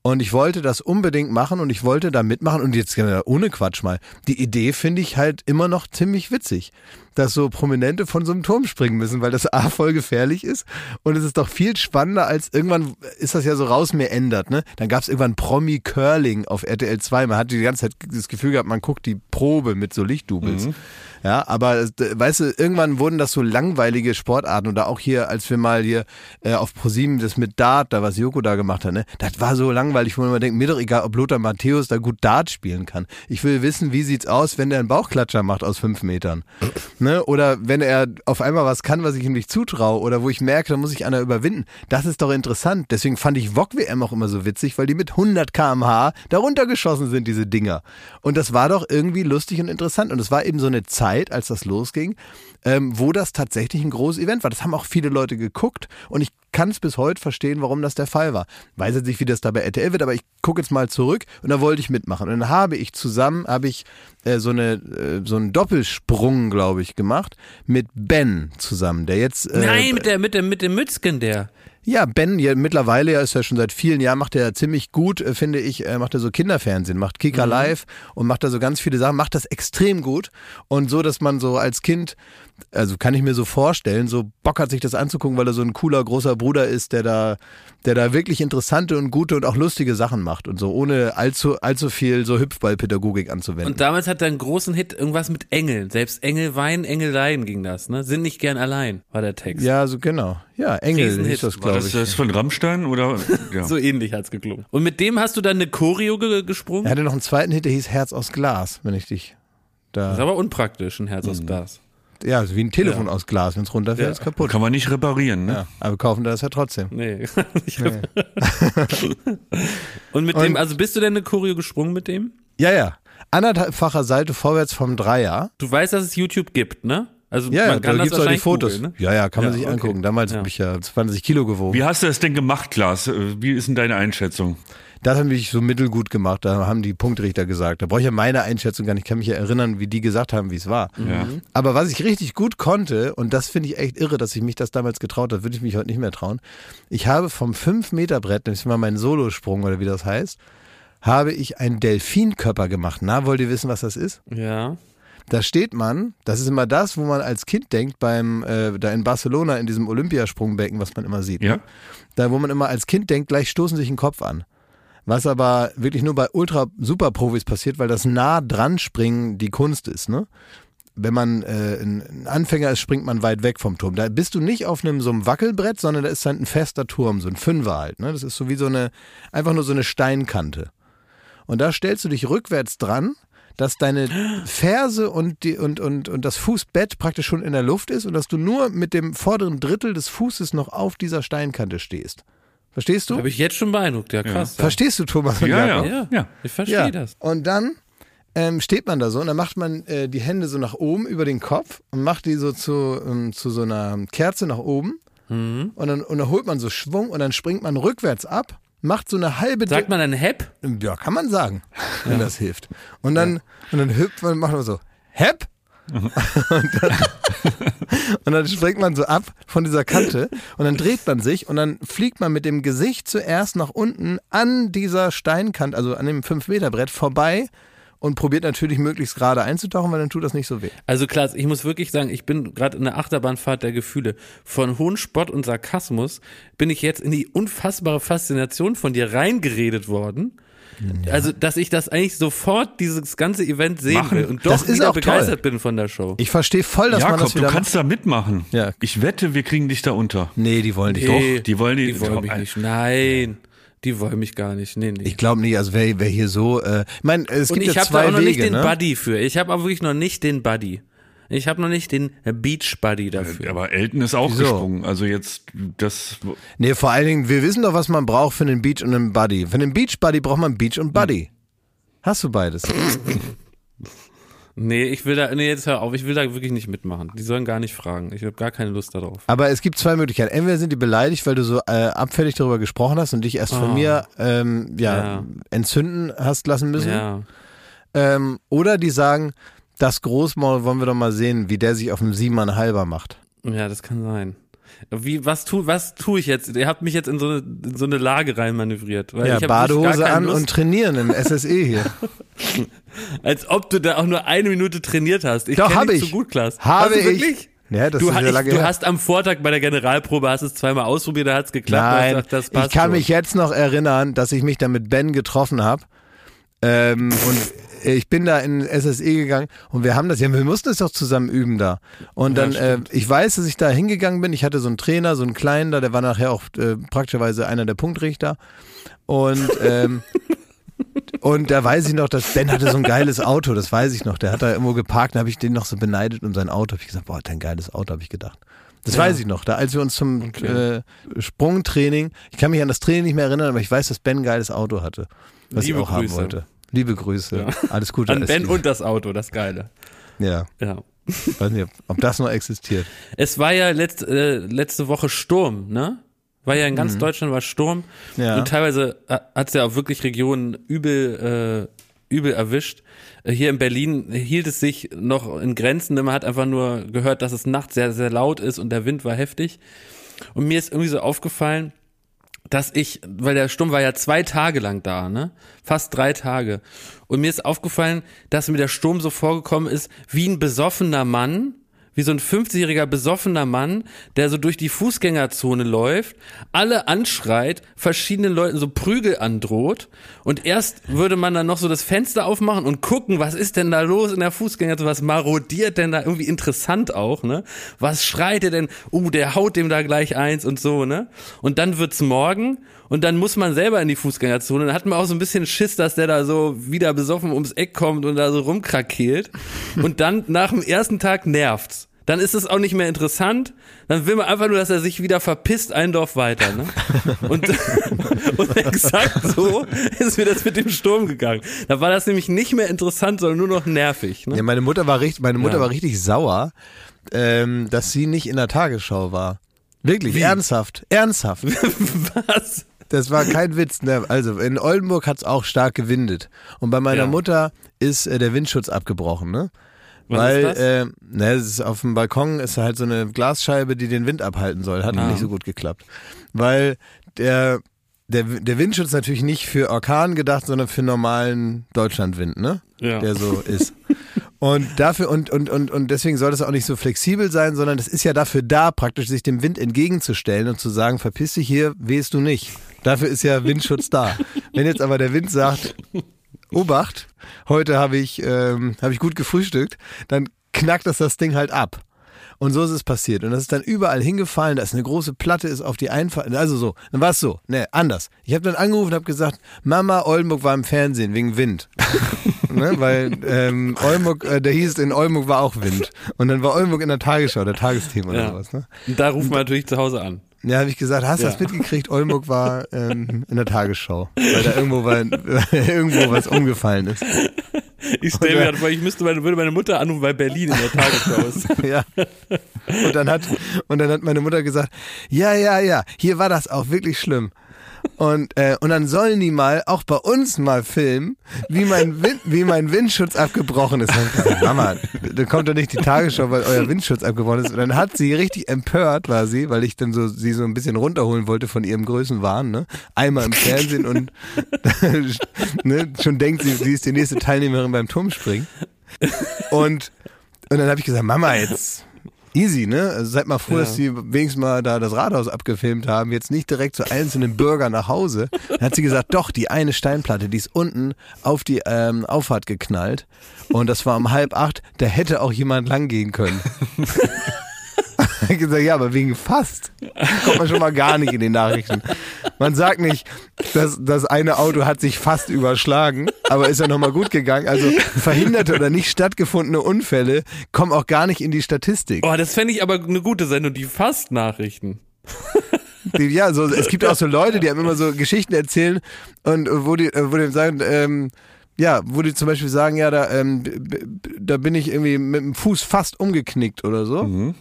Und ich wollte das unbedingt machen und ich wollte da mitmachen und jetzt äh, ohne Quatsch mal. Die Idee finde ich halt immer noch ziemlich witzig, dass so Prominente von so einem Turm springen müssen, weil das A voll gefährlich ist und es ist doch viel spannender als irgendwann ist das ja so raus mir ändert, ne? Dann gab es irgendwann Promi Curling auf RTL 2. Man hatte die ganze Zeit das Gefühl gehabt, man guckt die Probe mit so Lichtdubels. Ja, aber weißt du, irgendwann wurden das so langweilige Sportarten oder auch hier, als wir mal hier äh, auf ProSieben das mit Dart, da was Joko da gemacht hat, ne, das war so langweilig, wo man immer denkt, mir doch egal, ob Lothar Matthäus da gut Dart spielen kann. Ich will wissen, wie sieht's aus, wenn der einen Bauchklatscher macht aus fünf Metern, ne, oder wenn er auf einmal was kann, was ich ihm nicht zutraue oder wo ich merke, da muss ich einer überwinden. Das ist doch interessant. Deswegen fand ich VOG WM auch immer so witzig, weil die mit 100 km/h darunter geschossen sind, diese Dinger. Und das war doch irgendwie lustig und interessant. Und es war eben so eine Zeit, als das losging, ähm, wo das tatsächlich ein großes Event war. Das haben auch viele Leute geguckt und ich kann es bis heute verstehen, warum das der Fall war. Weiß jetzt nicht, wie das da bei RTL wird, aber ich gucke jetzt mal zurück und da wollte ich mitmachen. Und dann habe ich zusammen, habe ich äh, so, eine, äh, so einen Doppelsprung, glaube ich, gemacht mit Ben zusammen, der jetzt... Äh, Nein, mit, der, mit, dem, mit dem Mützgen, der. Ja, Ben, ja, mittlerweile ja, ist ja schon seit vielen Jahren, macht er ziemlich gut, äh, finde ich, äh, macht er so Kinderfernsehen, macht Kika Live und macht da so ganz viele Sachen, macht das extrem gut. Und so, dass man so als Kind, also kann ich mir so vorstellen, so Bock hat sich das anzugucken, weil er so ein cooler großer Bruder ist, der da der da wirklich interessante und gute und auch lustige Sachen macht und so, ohne allzu, allzu viel so Hüpfballpädagogik anzuwenden. Und damals hat er einen großen Hit, irgendwas mit Engeln. Selbst Engel weinen, Engel leiden ging das, ne? Sind nicht gern allein, war der Text. ja, so genau. Ja, Engel ist das, glaube das, ich. das von Rammstein oder? Ja. So ähnlich hat's geklungen. Und mit dem hast du dann eine Choreo ge gesprungen? Er hatte noch einen zweiten Hit, der hieß Herz aus Glas, wenn ich dich Das ist da. aber unpraktisch, ein Herz aus Glas. Ja, so wie ein Telefon aus Glas, wenn es runterfällt, Ja. ist kaputt. Kann man nicht reparieren, ne? Ja, aber wir kaufen das ja trotzdem. Nee. Ich Und mit dem, also bist du denn eine Choreo gesprungen mit dem? Ja, ja. Anderthalbfacher Seite vorwärts vom Dreier. Du weißt, dass es YouTube gibt, ne? Also Ja, ja, man kann da das gibt's auch die Fotos. googeln, ne? Ja, ja, kann man Ja, sich okay. angucken. Damals Ja. habe ich ja 20 Kilo gewogen. Wie hast du das denn gemacht, Klaas? Wie ist denn deine Einschätzung? Das habe ich so mittelgut gemacht. Da haben die Punktrichter gesagt. Da brauche ich ja meine Einschätzung gar nicht. Ich kann mich ja erinnern, wie die gesagt haben, wie es war. Ja. Aber was ich richtig gut konnte, und das finde ich echt irre, dass ich mich das damals getraut habe, würde ich mich heute nicht mehr trauen. Ich habe vom 5-Meter-Brett, das ist mal mein Solosprung oder wie das heißt, habe ich einen Delfinkörper gemacht. Na, wollt ihr wissen, was das ist? Ja. Da steht man, das ist immer das, wo man als Kind denkt, beim, äh, da in Barcelona, in diesem Olympiasprungbecken, was man immer sieht. Ja. Ne? Da, wo man immer als Kind denkt, gleich stoßen sich den Kopf an. Was aber wirklich nur bei Ultra-Super-Profis passiert, weil das nah dran springen die Kunst ist, ne? Wenn man äh, ein Anfänger ist, springt man weit weg vom Turm. Da bist du nicht auf einem so einem Wackelbrett, sondern da ist dann ein fester Turm, so ein Fünfer halt. Ne? Das ist so wie so eine, einfach nur so eine Steinkante. Und da stellst du dich rückwärts dran, dass deine Ferse und, die, und, und, und das Fußbett praktisch schon in der Luft ist und dass du nur mit dem vorderen Drittel des Fußes noch auf dieser Steinkante stehst. Verstehst du? Habe ich jetzt schon beeindruckt, ja krass. Verstehst du, Thomas? Ja, ja. Ja, Ja. ich verstehe Ja. das. Und dann ähm, steht man da so und dann macht man äh, die Hände so nach oben über den Kopf und macht die so zu, ähm, zu so einer Kerze nach oben. Mhm. Und, dann, und dann holt man so Schwung und dann springt man rückwärts ab, macht so eine halbe Sagt man dann Hep? Ja, kann man sagen, wenn das hilft. Und dann, und dann hüpft man, macht man so, hepp. Und, dann, und dann springt man so ab von dieser Kante und dann dreht man sich und dann fliegt man mit dem Gesicht zuerst nach unten an dieser Steinkante, also an dem 5-Meter-Brett vorbei und probiert natürlich möglichst gerade einzutauchen, weil dann tut das nicht so weh. Also Klaas, ich muss wirklich sagen, ich bin gerade in der Achterbahnfahrt der Gefühle. Von hohen Spott und Sarkasmus bin ich jetzt in die unfassbare Faszination von dir reingeredet worden. Also, dass ich das eigentlich sofort dieses ganze Event sehen Machen. will und doch Das ist wieder auch toll. begeistert bin von der Show. Ich verstehe voll, dass man Jakob, das du wieder kannst da mitmachen. Ja. Ich wette, wir kriegen dich da unter. Nee, die wollen dich Nee, Doch, die wollen die- die wollen mich doch, nicht. Nein, die wollen mich gar nicht. Nee, nee. Ich glaube nicht, also wer, wer hier so, äh, ich meine, es und gibt ich ja habe da zwei auch noch Wege, nicht den ne? Buddy für. Ich habe auch wirklich noch nicht den Buddy. Ich habe noch nicht den Beach Buddy dafür. Aber Elton ist auch Wieso? gesprungen. Also jetzt, das, Nee, vor allen Dingen, wir wissen doch, was man braucht für einen Beach und einen Buddy. Für einen Beach Buddy braucht man Beach und Buddy. Hast du beides? Nee, ich will da, nee, jetzt hör auf, ich will da wirklich nicht mitmachen. Die sollen gar nicht fragen. Ich habe gar keine Lust darauf. Aber es gibt zwei Möglichkeiten. Entweder sind die beleidigt, weil du so äh, abfällig darüber gesprochen hast und dich erst von Oh. mir ähm, ja, Ja. entzünden hast lassen müssen. Ja. Ähm, oder die sagen, das Großmaul wollen wir doch mal sehen, wie der sich auf dem Siebeneinhalber macht. Ja, das kann sein. Wie, was tu, was tue ich jetzt? Ihr habt mich jetzt in so eine, in so eine Lage reinmanövriert. Weil Ja, ich Badehose an Lust, und trainieren im SSE hier. Als ob du da auch nur eine Minute trainiert hast. Ich Doch, habe ich. so gut, Klaas. Habe hast du ich. Wirklich? Ja, das du ist ja ich, lange du her. hast am Vortag bei der Generalprobe, hast es zweimal ausprobiert, da hat es geklappt. du Nein, gesagt, das passt ich kann schon. mich jetzt noch erinnern, dass ich mich da mit Ben getroffen habe. Ähm, und ich bin da in SSE gegangen und wir haben das, ja, wir mussten es doch zusammen üben da. Und Ja, dann, äh, ich weiß, dass ich da hingegangen bin. Ich hatte so einen Trainer, so einen kleinen da, der war nachher auch äh, praktischerweise einer der Punktrichter. Und, ähm, und da weiß ich noch, dass Ben hatte so ein geiles Auto, das weiß ich noch. Der hat da irgendwo geparkt, da habe ich den noch so beneidet um sein Auto. Hab ich gesagt, boah, hat der ein geiles Auto, habe ich gedacht. Das Ja. weiß ich noch, da als wir uns zum Okay. äh, Sprungtraining, ich kann mich an das Training nicht mehr erinnern, aber ich weiß, dass Ben ein geiles Auto hatte, was Liebe ich auch haben Grüße. wollte. Liebe Grüße, Ja. alles Gute. An Ben und das Auto, das Geile. Ja, Ja. weiß nicht, ob, das noch existiert. Es war ja letzt, äh, letzte Woche Sturm, ne? War ja in ganz Deutschland war Sturm. Mhm. Ja. Und teilweise hat es ja auch wirklich Regionen übel, äh, übel erwischt. Äh, Hier in Berlin hielt es sich noch in Grenzen. Man hat einfach nur gehört, dass es nachts sehr, sehr laut ist und der Wind war heftig. Und mir ist irgendwie so aufgefallen, dass ich, weil der Sturm war ja zwei Tage lang da, ne? Fast drei Tage. Und mir ist aufgefallen, dass mir der Sturm so vorgekommen ist, wie ein besoffener Mann, wie so ein 50-jähriger besoffener Mann, der so durch die Fußgängerzone läuft, alle anschreit, verschiedenen Leuten so Prügel androht und erst würde man dann noch so das Fenster aufmachen und gucken, was ist denn da los in der Fußgängerzone, was marodiert denn da irgendwie interessant auch, ne? Was schreit er denn? Uh, der haut dem da gleich eins und so, ne? Und dann wird's morgen und dann muss man selber in die Fußgängerzone. Dann hat man auch so ein bisschen Schiss, dass der da so wieder besoffen ums Eck kommt und da so rumkrakeelt. Und dann nach dem ersten Tag nervt's. Dann ist es auch nicht mehr interessant. Dann will man einfach nur, dass er sich wieder verpisst, ein Dorf weiter. Ne? Und, und exakt so ist mir das mit dem Sturm gegangen. Da war das nämlich nicht mehr interessant, sondern nur noch nervig. Ne? Ja, meine Mutter war richtig, meine Mutter Ja. war richtig sauer, ähm, dass sie nicht in der Tagesschau war. Wirklich, ernsthaft, ernsthaft. Was? Das war kein Witz. Ne? Also in Oldenburg hat's auch stark gewindet. Und bei meiner Ja. Mutter ist äh, der Windschutz abgebrochen, ne? Was Weil, ist das? Äh, ne, es ist auf dem Balkon ist halt so eine Glasscheibe, die den Wind abhalten soll. Hat Ah. nicht so gut geklappt. Weil der, der, der Windschutz natürlich nicht für Orkan gedacht, sondern für normalen Deutschlandwind, ne? Ja. Der so ist. Und dafür, und, und, und, und deswegen soll das auch nicht so flexibel sein, sondern das ist ja dafür da, praktisch sich dem Wind entgegenzustellen und zu sagen, verpiss dich hier, wehst du nicht. Dafür ist ja Windschutz da. Wenn jetzt aber der Wind sagt, Obacht, heute habe ich, ähm, habe ich gut gefrühstückt, dann knackt das das Ding halt ab. Und so ist es passiert. Und das ist dann überall hingefallen. Da ist eine große Platte, ist auf die Einfahrt. Also so, dann war es so. Ne, anders. Ich habe dann angerufen und habe gesagt, Mama, Oldenburg war im Fernsehen wegen Wind. ne, weil ähm, Oldenburg, äh, der hieß, in Oldenburg war auch Wind. Und dann war Oldenburg in der Tagesschau, der Tagesthema oder Ja. sowas. Ne? Und da ruft man natürlich zu Hause an. Ja, habe ich gesagt, hast du Ja. das mitgekriegt? Oldenburg war ähm, in der Tagesschau, weil da irgendwo, war, irgendwo was umgefallen ist. Ich stelle mir gerade vor, ich müsste meine, würde meine Mutter anrufen, weil Berlin in der Tagesschau ist. Ja. Und dann hat und dann hat meine Mutter gesagt, ja, ja, ja, hier war das auch wirklich schlimm. Und, äh, und dann sollen die mal auch bei uns mal filmen, wie mein, Wind, wie mein Windschutz abgebrochen ist. Dann Mama, da kommt doch nicht die Tagesschau, weil euer Windschutz abgebrochen ist. Und dann hat sie richtig empört, war sie, weil ich dann so sie so ein bisschen runterholen wollte von ihrem Größenwahn. Ne? Einmal im Fernsehen und ne, schon denkt sie, sie ist die nächste Teilnehmerin beim Turmspringen. Und, und dann habe ich gesagt, Mama, jetzt easy, ne? Also seid mal froh, Ja. dass sie wenigstens mal da das Rathaus abgefilmt haben, jetzt nicht direkt zu einzelnen Bürgern nach Hause. Dann hat sie gesagt, doch, die eine Steinplatte, die ist unten auf die ähm, Auffahrt geknallt. Und das war um halb acht, da hätte auch jemand langgehen können. Ich gesagt, ja, aber wegen fast kommt man schon mal gar nicht in den Nachrichten. Man sagt nicht, dass das eine Auto hat sich fast überschlagen, aber ist ja nochmal gut gegangen. Also verhinderte oder nicht stattgefundene Unfälle kommen auch gar nicht in die Statistik. Oh, das fände ich aber eine gute Sendung, die Fast-Nachrichten. Ja, so, es gibt auch so Leute, die einem immer so Geschichten erzählen und äh, wo die, äh, wo die sagen, ähm, ja, wo die zum Beispiel sagen, ja, da, ähm, da bin ich irgendwie mit dem Fuß fast umgeknickt oder so.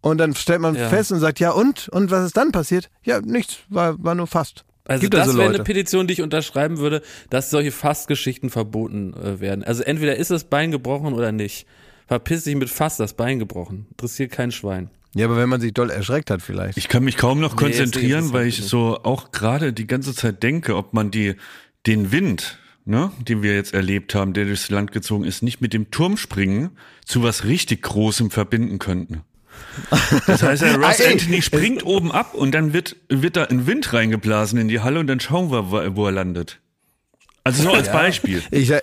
Und dann stellt man Ja. fest und sagt, ja und? Und was ist dann passiert? Ja, nichts, war, war nur fast. Also Gibt das also wäre eine. Petition, die ich unterschreiben würde, dass solche Fast-Geschichten verboten äh, werden. Also entweder ist das Bein gebrochen oder nicht. Verpiss dich mit Fast das Bein gebrochen. Interessiert kein Schwein. Ja, aber wenn man sich doll erschreckt hat vielleicht. Ich kann mich kaum noch konzentrieren, weil ich so auch gerade die ganze Zeit denke, ob man die, den Wind, ne, den wir jetzt erlebt haben, der durchs Land gezogen ist, nicht mit dem Turmspringen zu was richtig Großem verbinden könnten. Das heißt, der Ross Ah. Anthony springt oben ab und dann wird, wird da ein Wind reingeblasen in die Halle und dann schauen wir, wo- er landet. Also nur als Beispiel. Ich, äh,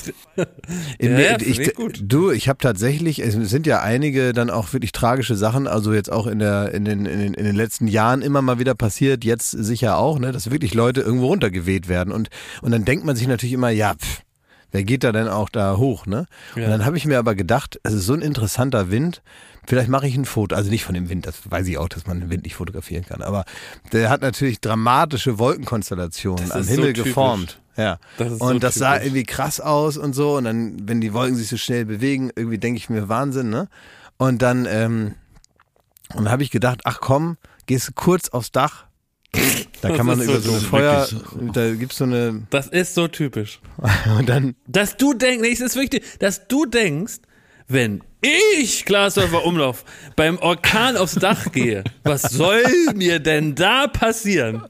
in, Ja, ja, ich, ich. Du, ich habe tatsächlich, es sind ja einige dann auch wirklich tragische Sachen, also jetzt auch in, der, in, den, in, den, in den letzten Jahren immer mal wieder passiert, jetzt sicher auch, ne, dass wirklich Leute irgendwo runtergeweht werden. Und, und dann denkt man sich natürlich immer, ja, pff, wer geht da denn auch da hoch, ne? Und dann habe ich mir aber gedacht, es ist so ein interessanter Wind, vielleicht mache ich ein Foto, also nicht von dem Wind, das weiß ich auch, dass man den Wind nicht fotografieren kann, aber der hat natürlich dramatische Wolkenkonstellationen Das am Himmel so geformt. Ja. Das und so das sah typisch. irgendwie krass aus und so. Und dann, wenn die Wolken sich so schnell bewegen, irgendwie denke ich mir Wahnsinn, ne? Und dann, ähm, und dann habe ich gedacht, ach komm, gehst du kurz aufs Dach. Da kann man ist so über so ein. Feuer, Wirklich da gibt's so eine, Das ist so typisch. und dann, Dass du denkst, nee, es ist wichtig, dass du denkst, wenn ich, Glasdorfer Umlauf, beim Orkan aufs Dach gehe, was soll mir denn da passieren?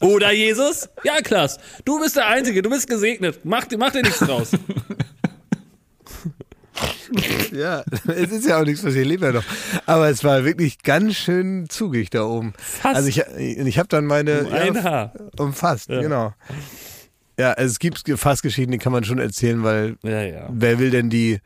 Oder Jesus? Ja, Klaas, du bist der Einzige, du bist gesegnet. Mach, dir- mach dir nichts draus. Ja, es ist ja auch nichts passiert, lebt ja noch. Aber es war wirklich ganz schön zugig da oben. Fast. Also ich, ich habe dann meine... Um ein ja, Haar. Umfasst, genau. Ja, also es gibt Fassgeschichten, die kann man schon erzählen, weil Ja, ja. wer will denn die...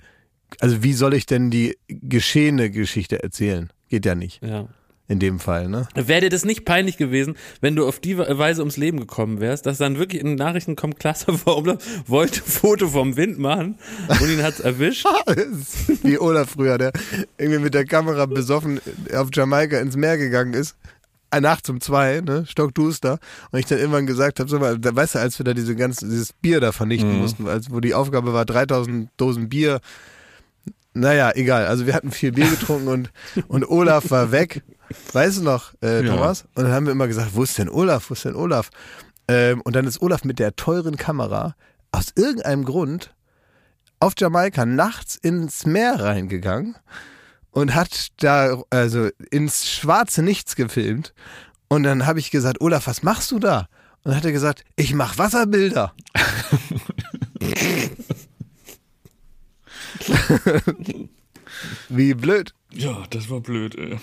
Also wie soll ich denn die geschehene Geschichte erzählen? Geht ja nicht, ja. in dem Fall, ne? Wäre dir das nicht peinlich gewesen, wenn du auf die Weise ums Leben gekommen wärst, dass dann wirklich in den Nachrichten kommt, Klasse Umlauf wollte ein Foto vom Wind machen und ihn hat's erwischt? Wie Olaf früher, der irgendwie mit der Kamera besoffen auf Jamaika ins Meer gegangen ist. äh, Nachts um zwei, ne, stockduster. Und ich dann irgendwann gesagt habe, so mal, weißt du, als wir da diese ganze, dieses Bier da vernichten mussten, als wo die Aufgabe war, 3000 Dosen Bier. Naja, egal. Also wir hatten viel Bier getrunken und, und Olaf war weg. Weißt du noch, äh, Ja. Thomas? Und dann haben wir immer gesagt, wo ist denn Olaf? Wo ist denn Olaf? Ähm, und dann ist Olaf mit der teuren Kamera aus irgendeinem Grund auf Jamaika nachts ins Meer reingegangen und hat da also ins schwarze Nichts gefilmt. Und dann habe ich gesagt, Olaf, was machst du da? Und dann hat er gesagt, ich mache Wasserbilder. Wie blöd. Ja, das war blöd, ey.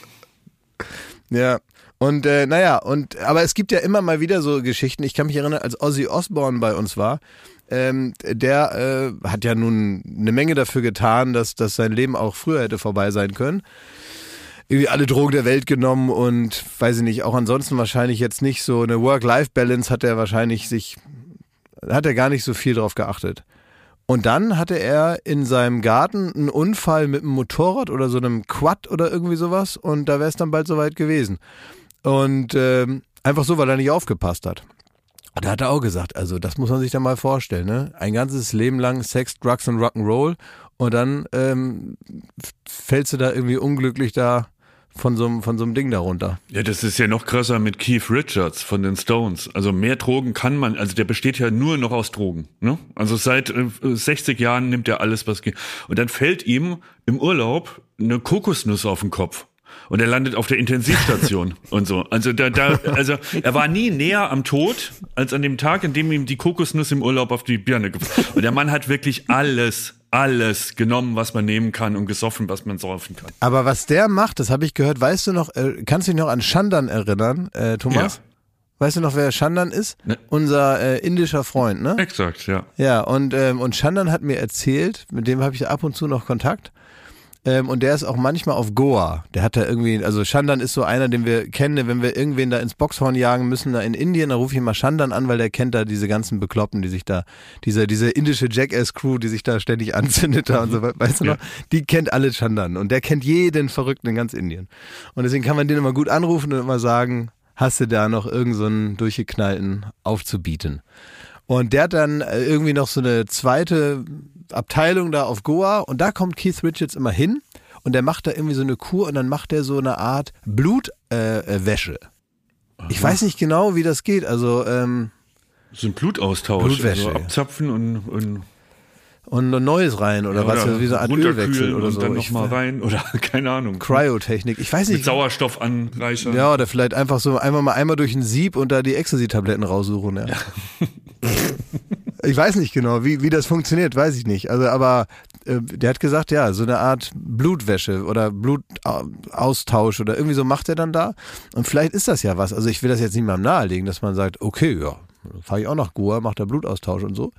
Ja. Und äh, naja, und aber es gibt ja immer mal wieder so Geschichten. Ich kann mich erinnern, als Ozzy Osbourne bei uns war, ähm, der äh, hat ja nun eine Menge dafür getan, dass, dass sein Leben auch früher hätte vorbei sein können. Irgendwie alle Drogen der Welt genommen und weiß ich nicht, auch ansonsten wahrscheinlich jetzt nicht so eine Work-Life-Balance hat er wahrscheinlich sich, hat er gar nicht so viel drauf geachtet. Und dann hatte er in seinem Garten einen Unfall mit einem Motorrad oder so einem Quad oder irgendwie sowas und da wäre es dann bald soweit gewesen. Und ähm, einfach so, weil er nicht aufgepasst hat. Und da hat er auch gesagt, also das muss man sich dann mal vorstellen, ne? Ein ganzes Leben lang Sex, Drugs und Rock'n'Roll und dann ähm, fällst du da irgendwie unglücklich da von so, einem- von so einem Ding da runter. Ja, das ist ja noch krasser mit Keith Richards von den Stones. Also mehr Drogen kann man, also der besteht ja nur noch aus Drogen. Ne? Also seit äh, 60 Jahren nimmt er alles, was geht. Und dann fällt ihm im Urlaub eine Kokosnuss auf den Kopf. Und er landet auf der Intensivstation und so. Also da, da, also er war nie näher am Tod als an dem Tag, in dem ihm die Kokosnuss im Urlaub auf die Birne gefallen. Und der Mann hat wirklich alles, alles genommen, was man nehmen kann und gesoffen, was man saufen kann. Aber was der macht, das habe ich gehört, weißt du noch, äh, kannst du dich noch an Shandan erinnern, äh, Thomas? Ja. Weißt du noch, wer Shandan ist? Ne. Unser äh, indischer Freund, ne? Exakt, ja. Ja, und, ähm, und Shandan hat mir erzählt, mit dem habe ich ab und zu noch Kontakt. Ähm, und der ist auch manchmal auf Goa. Der hat da irgendwie, also Shandan ist so einer, den wir kennen, wenn wir irgendwen da ins Boxhorn jagen müssen, da in Indien, da rufe ich mal Shandan an, weil der kennt da diese ganzen Bekloppen, die sich da, diese, diese indische Jackass-Crew, die sich da ständig anzündet da und so, weißt du noch? Die kennt alle Shandan und der kennt jeden Verrückten in ganz Indien. Und deswegen kann man den immer gut anrufen und immer sagen, hast du da noch irgendeinen so durchgeknallten aufzubieten? Und der hat dann äh, irgendwie noch so eine zweite Abteilung da auf Goa und da kommt Keith Richards immer hin und der macht da irgendwie so eine Kur und dann macht er so eine Art Blutwäsche. Äh, Wäsche. ich weiß nicht genau, wie das geht. Also ähm, So ein Blutaustausch. Blutwäsche, Also ja. abzapfen und, und und ein neues rein oder was, wie so eine Art Ölwechsel oder und so. dann Ich, nochmal rein oder keine Ahnung. Cryotechnik. Ich weiß Mit nicht. Sauerstoff anreichern. Ja, oder vielleicht einfach so einmal mal einmal durch ein Sieb und da die Ecstasy-Tabletten raussuchen. Ja. ich weiß nicht genau, wie, wie das funktioniert, weiß ich nicht. Also, aber äh, der hat gesagt, ja, so eine Art Blutwäsche oder Blutaustausch oder irgendwie so macht er dann da. Und vielleicht ist das ja was. Also ich will das jetzt nicht mal nahelegen, dass man sagt, okay, ja, fahre ich auch nach Goa, macht da Blutaustausch und so.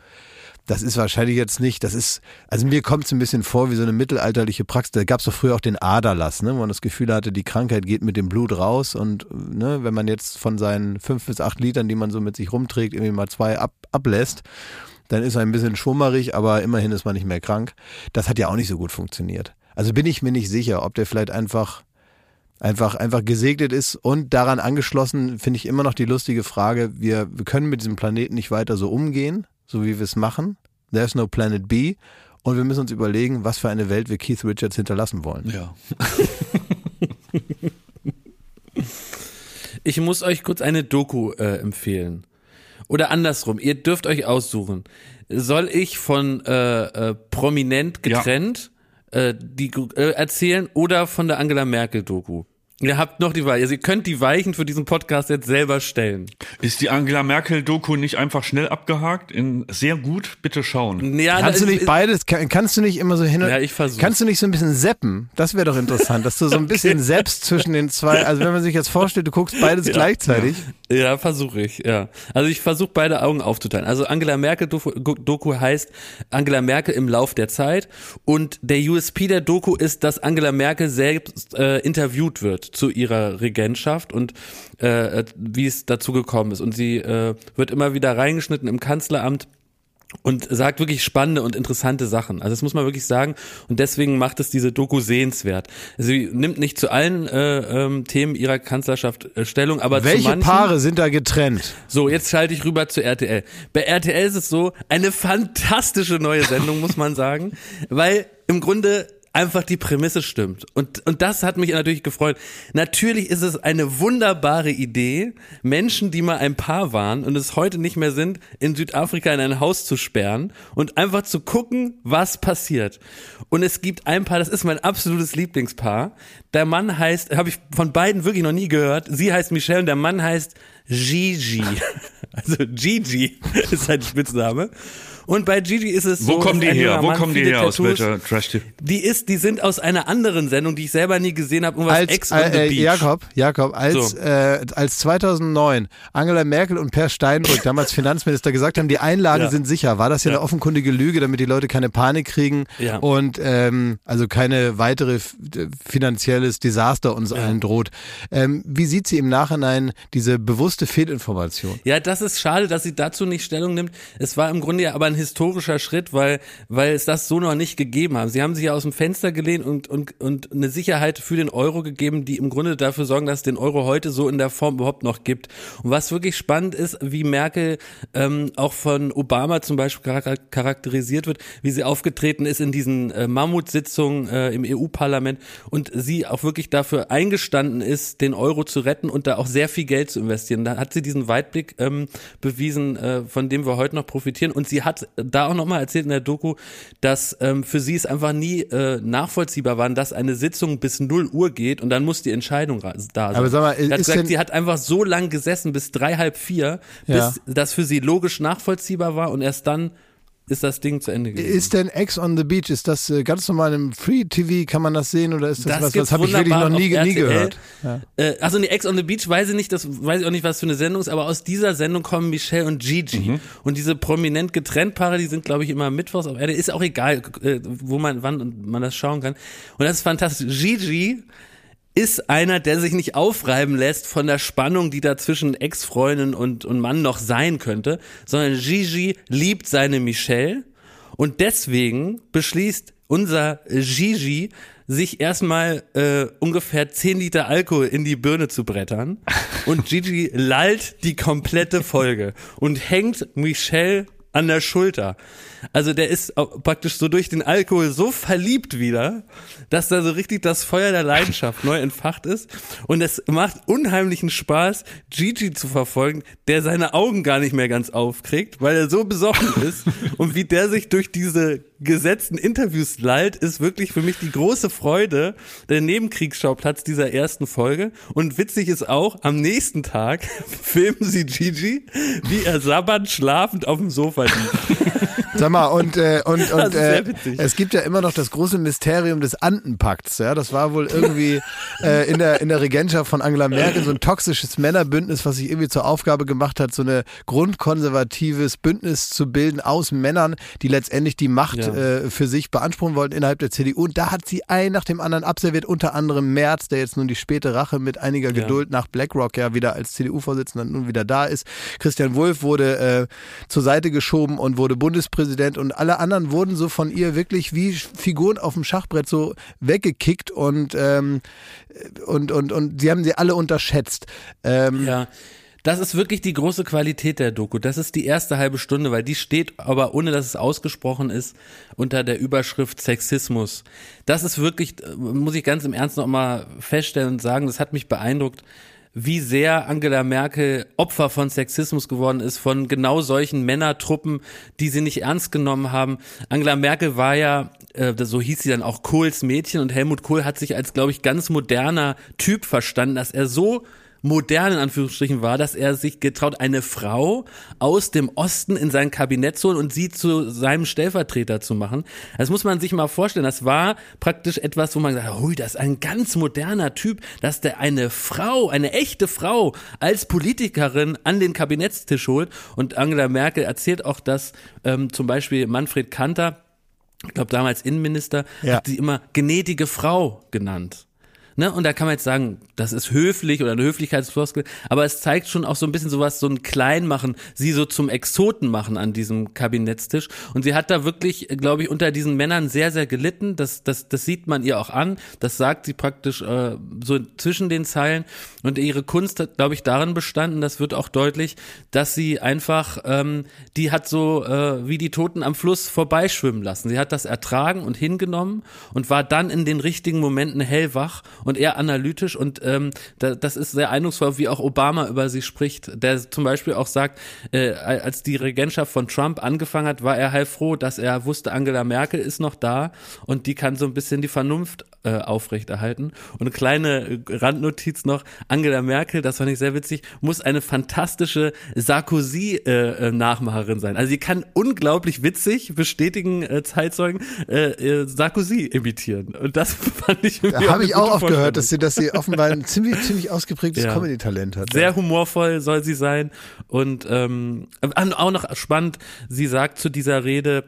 Das ist wahrscheinlich jetzt nicht, das ist, also mir kommt es ein bisschen vor wie so eine mittelalterliche Praxis. Da gab es doch früher auch den Aderlass, ne, wo man das Gefühl hatte, die Krankheit geht mit dem Blut raus und ne, wenn man jetzt von seinen fünf bis acht Litern, die man so mit sich rumträgt, irgendwie mal zwei ab, ablässt, dann ist er ein bisschen schwummerig, aber immerhin ist man nicht mehr krank. Das hat ja auch nicht so gut funktioniert. Also bin ich mir nicht sicher, ob der vielleicht einfach einfach, einfach gesegnet ist und daran angeschlossen finde ich immer noch die lustige Frage, wir, wir können mit diesem Planeten nicht weiter so umgehen, so wie wir es machen. There's no planet B. Und wir müssen uns überlegen, was für eine Welt wir Keith Richards hinterlassen wollen. Ja. Ich muss euch kurz eine Doku äh, empfehlen. Oder andersrum, ihr dürft euch aussuchen. Soll ich von äh, äh, prominent Ja. getrennt äh, die äh, erzählen oder von der Angela Merkel Doku? Ihr habt noch die Weichen. Also ihr könnt die Weichen für diesen Podcast jetzt selber stellen. Ist die Angela Merkel-Doku nicht einfach schnell abgehakt? In sehr gut, bitte schauen. Ja, Kannst du nicht beides, kann, kannst du nicht immer so hin und Ja, ich versuch's. Kannst du nicht so ein bisschen seppen? Das wäre doch interessant, dass du so ein bisschen selbst zwischen den zwei, also wenn man sich jetzt vorstellt, du guckst beides gleichzeitig. Ja, versuche ich, ja. Also ich versuche beide Augen aufzuteilen. Also Angela Merkel Doku, Doku heißt Angela Merkel im Lauf der Zeit und der USP der Doku ist, dass Angela Merkel selbst äh, interviewt wird zu ihrer Regentschaft und äh, wie es dazu gekommen ist. Und sie äh, wird immer wieder reingeschnitten im Kanzleramt und sagt wirklich spannende und interessante Sachen. Also das muss man wirklich sagen. Und deswegen macht es diese Doku sehenswert. Sie nimmt nicht zu allen äh, ähm, Themen ihrer Kanzlerschaft äh, Stellung, aber zu Welche manchen. Paare sind da getrennt? So, jetzt schalte ich rüber zu RTL. Bei RTL ist es so, eine fantastische neue Sendung, muss man sagen, weil im Grunde einfach die Prämisse stimmt. Und, und das hat mich natürlich gefreut. Natürlich ist es eine wunderbare Idee, Menschen, die mal ein Paar waren und es heute nicht mehr sind, in Südafrika in ein Haus zu sperren und einfach zu gucken, was passiert. Und es gibt ein Paar, das ist mein absolutes Lieblingspaar. Der Mann heißt, habe ich von beiden wirklich noch nie gehört. Sie heißt Michelle und der Mann heißt Gigi. Also Gigi ist sein Spitzname. Und bei Gigi ist es so. Wo kommen die her? Wo Mann, kommen die her? Aus welcher Trash-TV? Die ist, die sind aus einer anderen Sendung, die ich selber nie gesehen habe, irgendwas Als, Ex on the äh, äh, Beach. Jakob, Jakob, als, So. äh, als 2009 Angela Merkel und Per Steinbrück, damals Finanzminister, gesagt haben, die Einlagen Ja. sind sicher, war das ja, Ja. eine offenkundige Lüge, damit die Leute keine Panik kriegen Ja. und ähm, also keine weitere finanzielles Desaster uns allen droht. Ähm, wie sieht sie im Nachhinein diese bewusste Fehlinformation? Ja, das ist schade, dass sie dazu nicht Stellung nimmt. Es war im Grunde ja aber ein historischer Schritt, weil, weil es das so noch nicht gegeben haben. Sie haben sich ja aus dem Fenster gelehnt und, und, und eine Sicherheit für den Euro gegeben, die im Grunde dafür sorgen, dass es den Euro heute so in der Form überhaupt noch gibt. Und was wirklich spannend ist, wie Merkel ähm, auch von Obama zum Beispiel charak- charakterisiert wird, wie sie aufgetreten ist in diesen äh, Mammutsitzungen äh, im EU-Parlament und sie auch wirklich dafür eingestanden ist, den Euro zu retten und da auch sehr viel Geld zu investieren. Da hat sie diesen Weitblick ähm, bewiesen, äh, von dem wir heute noch profitieren. Und sie hat da auch nochmal erzählt in der Doku, dass ähm, für sie es einfach nie äh, nachvollziehbar war, dass eine Sitzung bis 0 Uhr geht und dann muss die Entscheidung da sein. Aber sag mal, sie hat ist gesagt, denn- sie hat einfach so lang gesessen bis drei, halb vier, Ja. bis das für sie logisch nachvollziehbar war und erst dann ist das Ding zu Ende gewesen. Ist denn Ex on the Beach, ist das äh, ganz normal im Free TV, kann man das sehen oder ist das, Das was, das habe ich wirklich noch nie, nie gehört? Äh, also nee, Ex on the Beach weiß ich nicht, das weiß ich auch nicht, was für eine Sendung ist, aber aus dieser Sendung kommen Michelle und Gigi. Mhm. Und diese prominent getrennt Paare, die sind, glaube ich, immer mittwochs auf RTL. Ist auch egal, äh, wo man, wann man das schauen kann. Und das ist fantastisch. Gigi ist einer, der sich nicht aufreiben lässt von der Spannung, die da zwischen Ex-Freundin und, und Mann noch sein könnte, sondern Gigi liebt seine Michelle und deswegen beschließt unser Gigi, sich erstmal äh, ungefähr 10 Liter Alkohol in die Birne zu brettern. Und Gigi lallt die komplette Folge und hängt Michelle an der Schulter. Also der ist praktisch so durch den Alkohol so verliebt wieder, dass da so richtig das Feuer der Leidenschaft neu entfacht ist. Und es macht unheimlichen Spaß, Gigi zu verfolgen, der seine Augen gar nicht mehr ganz aufkriegt, weil er so besoffen ist. Und wie der sich durch diese gesetzten Interviews lallt, ist wirklich für mich die große Freude der Nebenkriegsschauplatz dieser ersten Folge. Und witzig ist auch, am nächsten Tag filmen sie Gigi, wie er sabbernd schlafend auf dem Sofa liegt. Sag mal, und, äh, und, und äh, es gibt ja immer noch das große Mysterium des Andenpakts. Ja? Das war wohl irgendwie äh, in, der, in der Regentschaft von Angela Merkel so ein toxisches Männerbündnis, was sich irgendwie zur Aufgabe gemacht hat, so ein grundkonservatives Bündnis zu bilden aus Männern, die letztendlich die Macht Ja. Äh, für sich beanspruchen wollten innerhalb der CDU. Und da hat sie ein nach dem anderen abserviert, unter anderem Merz, der jetzt nun die späte Rache mit einiger Ja. Geduld nach BlackRock ja wieder als CDU-Vorsitzender nun wieder da ist. Christian Wulff wurde äh, zur Seite geschoben und wurde Bundespräsident und alle anderen wurden so von ihr wirklich wie Figuren auf dem Schachbrett so weggekickt und ähm, und und und sie haben sie alle unterschätzt. Ähm, Ja. Das ist wirklich die große Qualität der Doku. Das ist die erste halbe Stunde, weil die steht, aber ohne dass es ausgesprochen ist, unter der Überschrift Sexismus. Das ist wirklich, äh, muss ich ganz im Ernst noch mal feststellen und sagen, das hat mich beeindruckt. wie sehr Angela Merkel Opfer von Sexismus geworden ist, von genau solchen Männertruppen, die sie nicht ernst genommen haben. Angela Merkel war ja, äh, so hieß sie dann auch Kohls Mädchen und Helmut Kohl hat sich als, glaube ich, ganz moderner Typ verstanden, dass er so modern in Anführungsstrichen war, dass er sich getraut, eine Frau aus dem Osten in sein Kabinett zu holen und sie zu seinem Stellvertreter zu machen. Das muss man sich mal vorstellen. Das war praktisch etwas, wo man sagt, hui, das ist ein ganz moderner Typ, dass der eine Frau, eine echte Frau als Politikerin an den Kabinettstisch holt. Und Angela Merkel erzählt auch, dass ähm, zum Beispiel Manfred Kanter, ich glaube damals Innenminister, Ja. hat sie immer gnädige Frau genannt. Ne? Und da kann man jetzt sagen, das ist höflich oder eine Höflichkeitsfloskel, aber es zeigt schon auch so ein bisschen sowas, so ein Kleinmachen, sie so zum Exoten machen an diesem Kabinettstisch. Und sie hat da wirklich, glaube ich, unter diesen Männern sehr, sehr gelitten. Das, das, das sieht man ihr auch an. Das sagt sie praktisch äh, so zwischen den Zeilen. Und ihre Kunst hat, glaube ich, darin bestanden, das wird auch deutlich, dass sie einfach, ähm, die hat so äh, wie die Toten am Fluss vorbeischwimmen lassen. Sie hat das ertragen und hingenommen und war dann in den richtigen Momenten hellwach und eher analytisch und ähm, da, das ist sehr eindrucksvoll, wie auch Obama über sie spricht, der zum Beispiel auch sagt, äh, als die Regentschaft von Trump angefangen hat, war er heilfroh, dass er wusste, Angela Merkel ist noch da und die kann so ein bisschen die Vernunft äh, aufrechterhalten. Und eine kleine äh, Randnotiz noch, Angela Merkel, das fand ich sehr witzig, muss eine fantastische Sarkozy-Nachmacherin sein. Also sie kann unglaublich witzig, bestätigen äh, Zeitzeugen, äh, äh, Sarkozy imitieren. Und das fand ich irgendwie Da habe ich auch oft gehört, dass sie, dass sie offenbar ein ziemlich, ziemlich ausgeprägtes Ja. Comedy-Talent hat. Sehr humorvoll soll sie sein. Und ähm, auch noch spannend, sie sagt zu dieser Rede,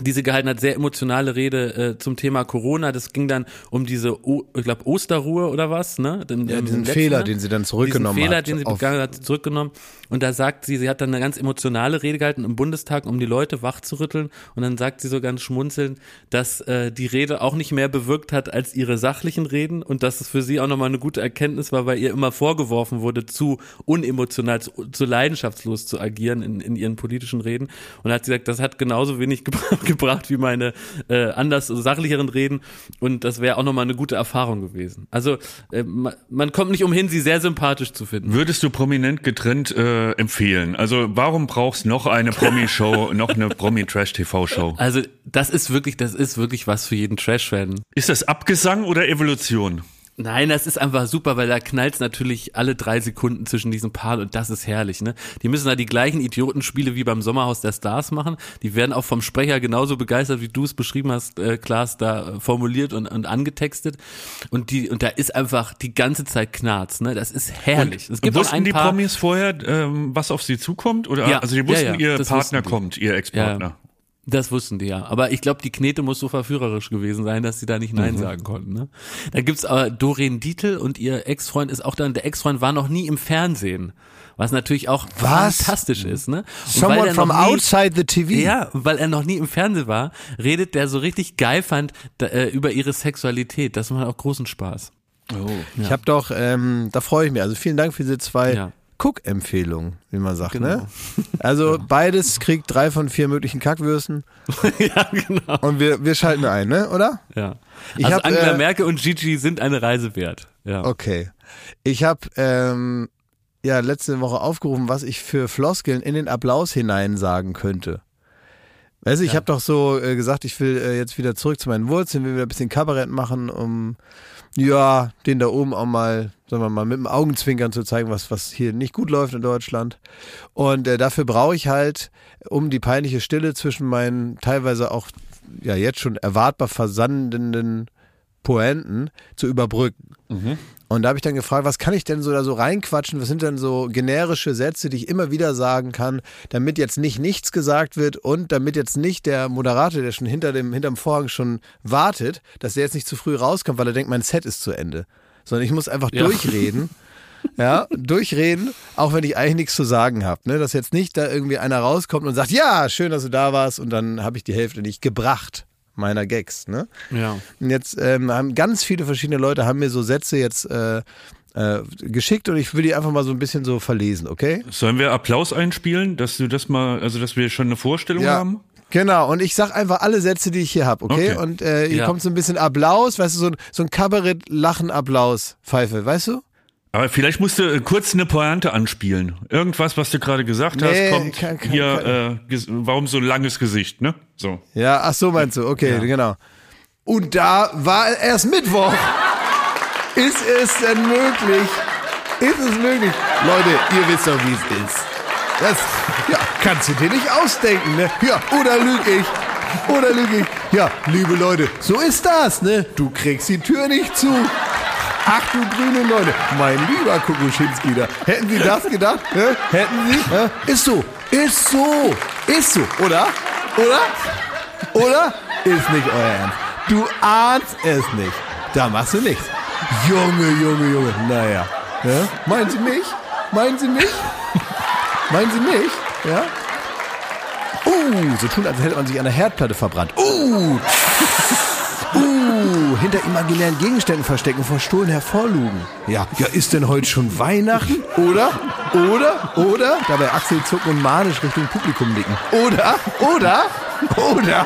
die sie gehalten hat, sehr emotionale Rede äh, zum Thema Corona. Das ging dann um diese, o ich glaube, Osterruhe oder was, ne? Den, Ja, im diesen Fehler, den sie dann zurückgenommen diesen Fehler, hat den sie begangen hat, zurückgenommen. Und da sagt sie, sie hat dann eine ganz emotionale Rede gehalten im Bundestag, um die Leute wach zu rütteln. Und dann sagt sie so ganz schmunzelnd, dass äh, die Rede auch nicht mehr bewirkt hat als ihre sachlichen Reden und dass es für sie auch nochmal eine gute Erkenntnis war, weil ihr immer vorgeworfen wurde, zu unemotional, zu, zu leidenschaftslos zu agieren in, in ihren politischen Reden. Und da hat sie gesagt, das hat genauso wenig gebra gebracht wie meine äh, anders sachlicheren Reden. Und das wäre auch nochmal eine gute Erfahrung gewesen. Also äh, man, man kommt nicht umhin, sie sehr sympathisch zu finden. Würdest du prominent getrennt äh, empfehlen? Also warum brauchst noch eine Promi-Show, noch eine Promi-Trash-TV-Show? Also das ist wirklich, das ist wirklich was für jeden Trash-Fan. Ist das Abgesang oder Evolution? Nein, das ist einfach super, weil da knallt's natürlich alle drei Sekunden zwischen diesen Paaren und das ist herrlich, ne? Die müssen da die gleichen Idiotenspiele wie beim Sommerhaus der Stars machen. Die werden auch vom Sprecher genauso begeistert, wie du es beschrieben hast, äh, Klaas, da äh, formuliert und, und angetextet. Und die, und da ist einfach die ganze Zeit Knarz, ne? Das ist herrlich. es gibt wussten die paar, Promis vorher, ähm, was auf sie zukommt? Oder Ja, also die wussten, ja, ja, ihr Partner wussten kommt, ihr Ex-Partner. Ja. Das wussten die ja. Aber ich glaube, die Knete muss so verführerisch gewesen sein, dass sie da nicht Mhm. Nein sagen konnten. Ne? Da gibt's aber Doreen Dietl und ihr Ex-Freund ist auch dann, der Ex-Freund war noch nie im Fernsehen. Was natürlich auch Was? fantastisch ist, ne? Und weil Someone er from nie- outside the TV. Ja, und weil er noch nie im Fernsehen war, redet der so richtig geil fand da, äh, über ihre Sexualität. Das macht auch großen Spaß. Oh. Ich habe doch, ähm, da freue ich mich. Also vielen Dank für diese zwei Ja. Cook-Empfehlungen, wie man sagt. Ne? Genau. Also beides kriegt drei von vier möglichen Kackwürsten ja, genau. und wir, wir schalten ein, ne? oder? Ja. Ich also hab, Angela äh, Merkel und Gigi sind eine Reise wert. Ja. Okay. Ich habe ähm, ja letzte Woche aufgerufen, was ich für Floskeln in den Applaus hinein sagen könnte. Weißt du, ich habe doch so äh, gesagt, ich will äh, jetzt wieder zurück zu meinen Wurzeln, will wieder ein bisschen Kabarett machen, um ja, den da oben auch mal, sagen wir mal, mit dem Augenzwinkern zu zeigen, was, was hier nicht gut läuft in Deutschland. Und äh, dafür brauche ich halt, um die peinliche Stille zwischen meinen teilweise auch ja jetzt schon erwartbar versandenden Pointen zu überbrücken. Und da habe ich dann gefragt, was kann ich denn so da so reinquatschen? Was sind denn so generische Sätze, die ich immer wieder sagen kann, damit jetzt nicht nichts gesagt wird und damit jetzt nicht der Moderator, der schon hinter dem hinterm Vorhang schon wartet, dass der jetzt nicht zu früh rauskommt, weil er denkt, mein Set ist zu Ende. Sondern ich muss einfach Ja. durchreden. Ja, durchreden, auch wenn ich eigentlich nichts zu sagen habe. Ne? Dass jetzt nicht da irgendwie einer rauskommt und sagt, ja, schön, dass du da warst und dann habe ich die Hälfte nicht gebracht meiner Gags. Ne? Ja. Und jetzt ähm, haben ganz viele verschiedene Leute haben mir so Sätze jetzt äh, äh, geschickt und ich will die einfach mal so ein bisschen so verlesen, okay? Sollen wir Applaus einspielen, dass du das mal, also dass wir schon eine Vorstellung haben? Genau, und ich sag einfach alle Sätze, die ich hier habe, okay? Okay. Und äh, hier Ja. kommt so ein bisschen Applaus, weißt du, so ein, so ein Kabarett-Lachen-Applaus-Pfeife, weißt du? Aber vielleicht musst du äh, kurz eine Pointe anspielen. Irgendwas, was du gerade gesagt hast, Nee, kommt kann- kann- hier, Äh, ges- warum so ein langes Gesicht, ne? So. Ja, ach so meinst du, okay, genau. Und da war erst Mittwoch. Ist es denn möglich? Ist es möglich? Leute, ihr wisst doch, wie es ist. Das ja, kannst du dir nicht ausdenken, ne? Ja, oder lüg ich? Oder lüg ich? Ja, liebe Leute, so ist das, ne? Du kriegst die Tür nicht zu. Ach du grüne Leute, mein lieber Kukuschinski da. Hätten Sie das gedacht? Hä? Hätten Sie? Hä? Ist so, ist so, ist so, oder? Oder? Oder? Ist nicht euer Ernst. Du ahnst es nicht. Da machst du nichts. Junge, Junge, Junge. Naja. Ja? Meinen Sie mich? Meinen Sie mich? Meinen Sie mich? Ja? Uh, so tun, als hätte man sich an der Herdplatte verbrannt. Uh! Uh, hinter imaginären Gegenständen verstecken, vor Stohlen hervorlugen. Ja, ja, ist denn heute schon Weihnachten? Oder? Oder? Oder? Dabei Axel zucken und manisch Richtung Publikum nicken. Oder? Oder? Oder?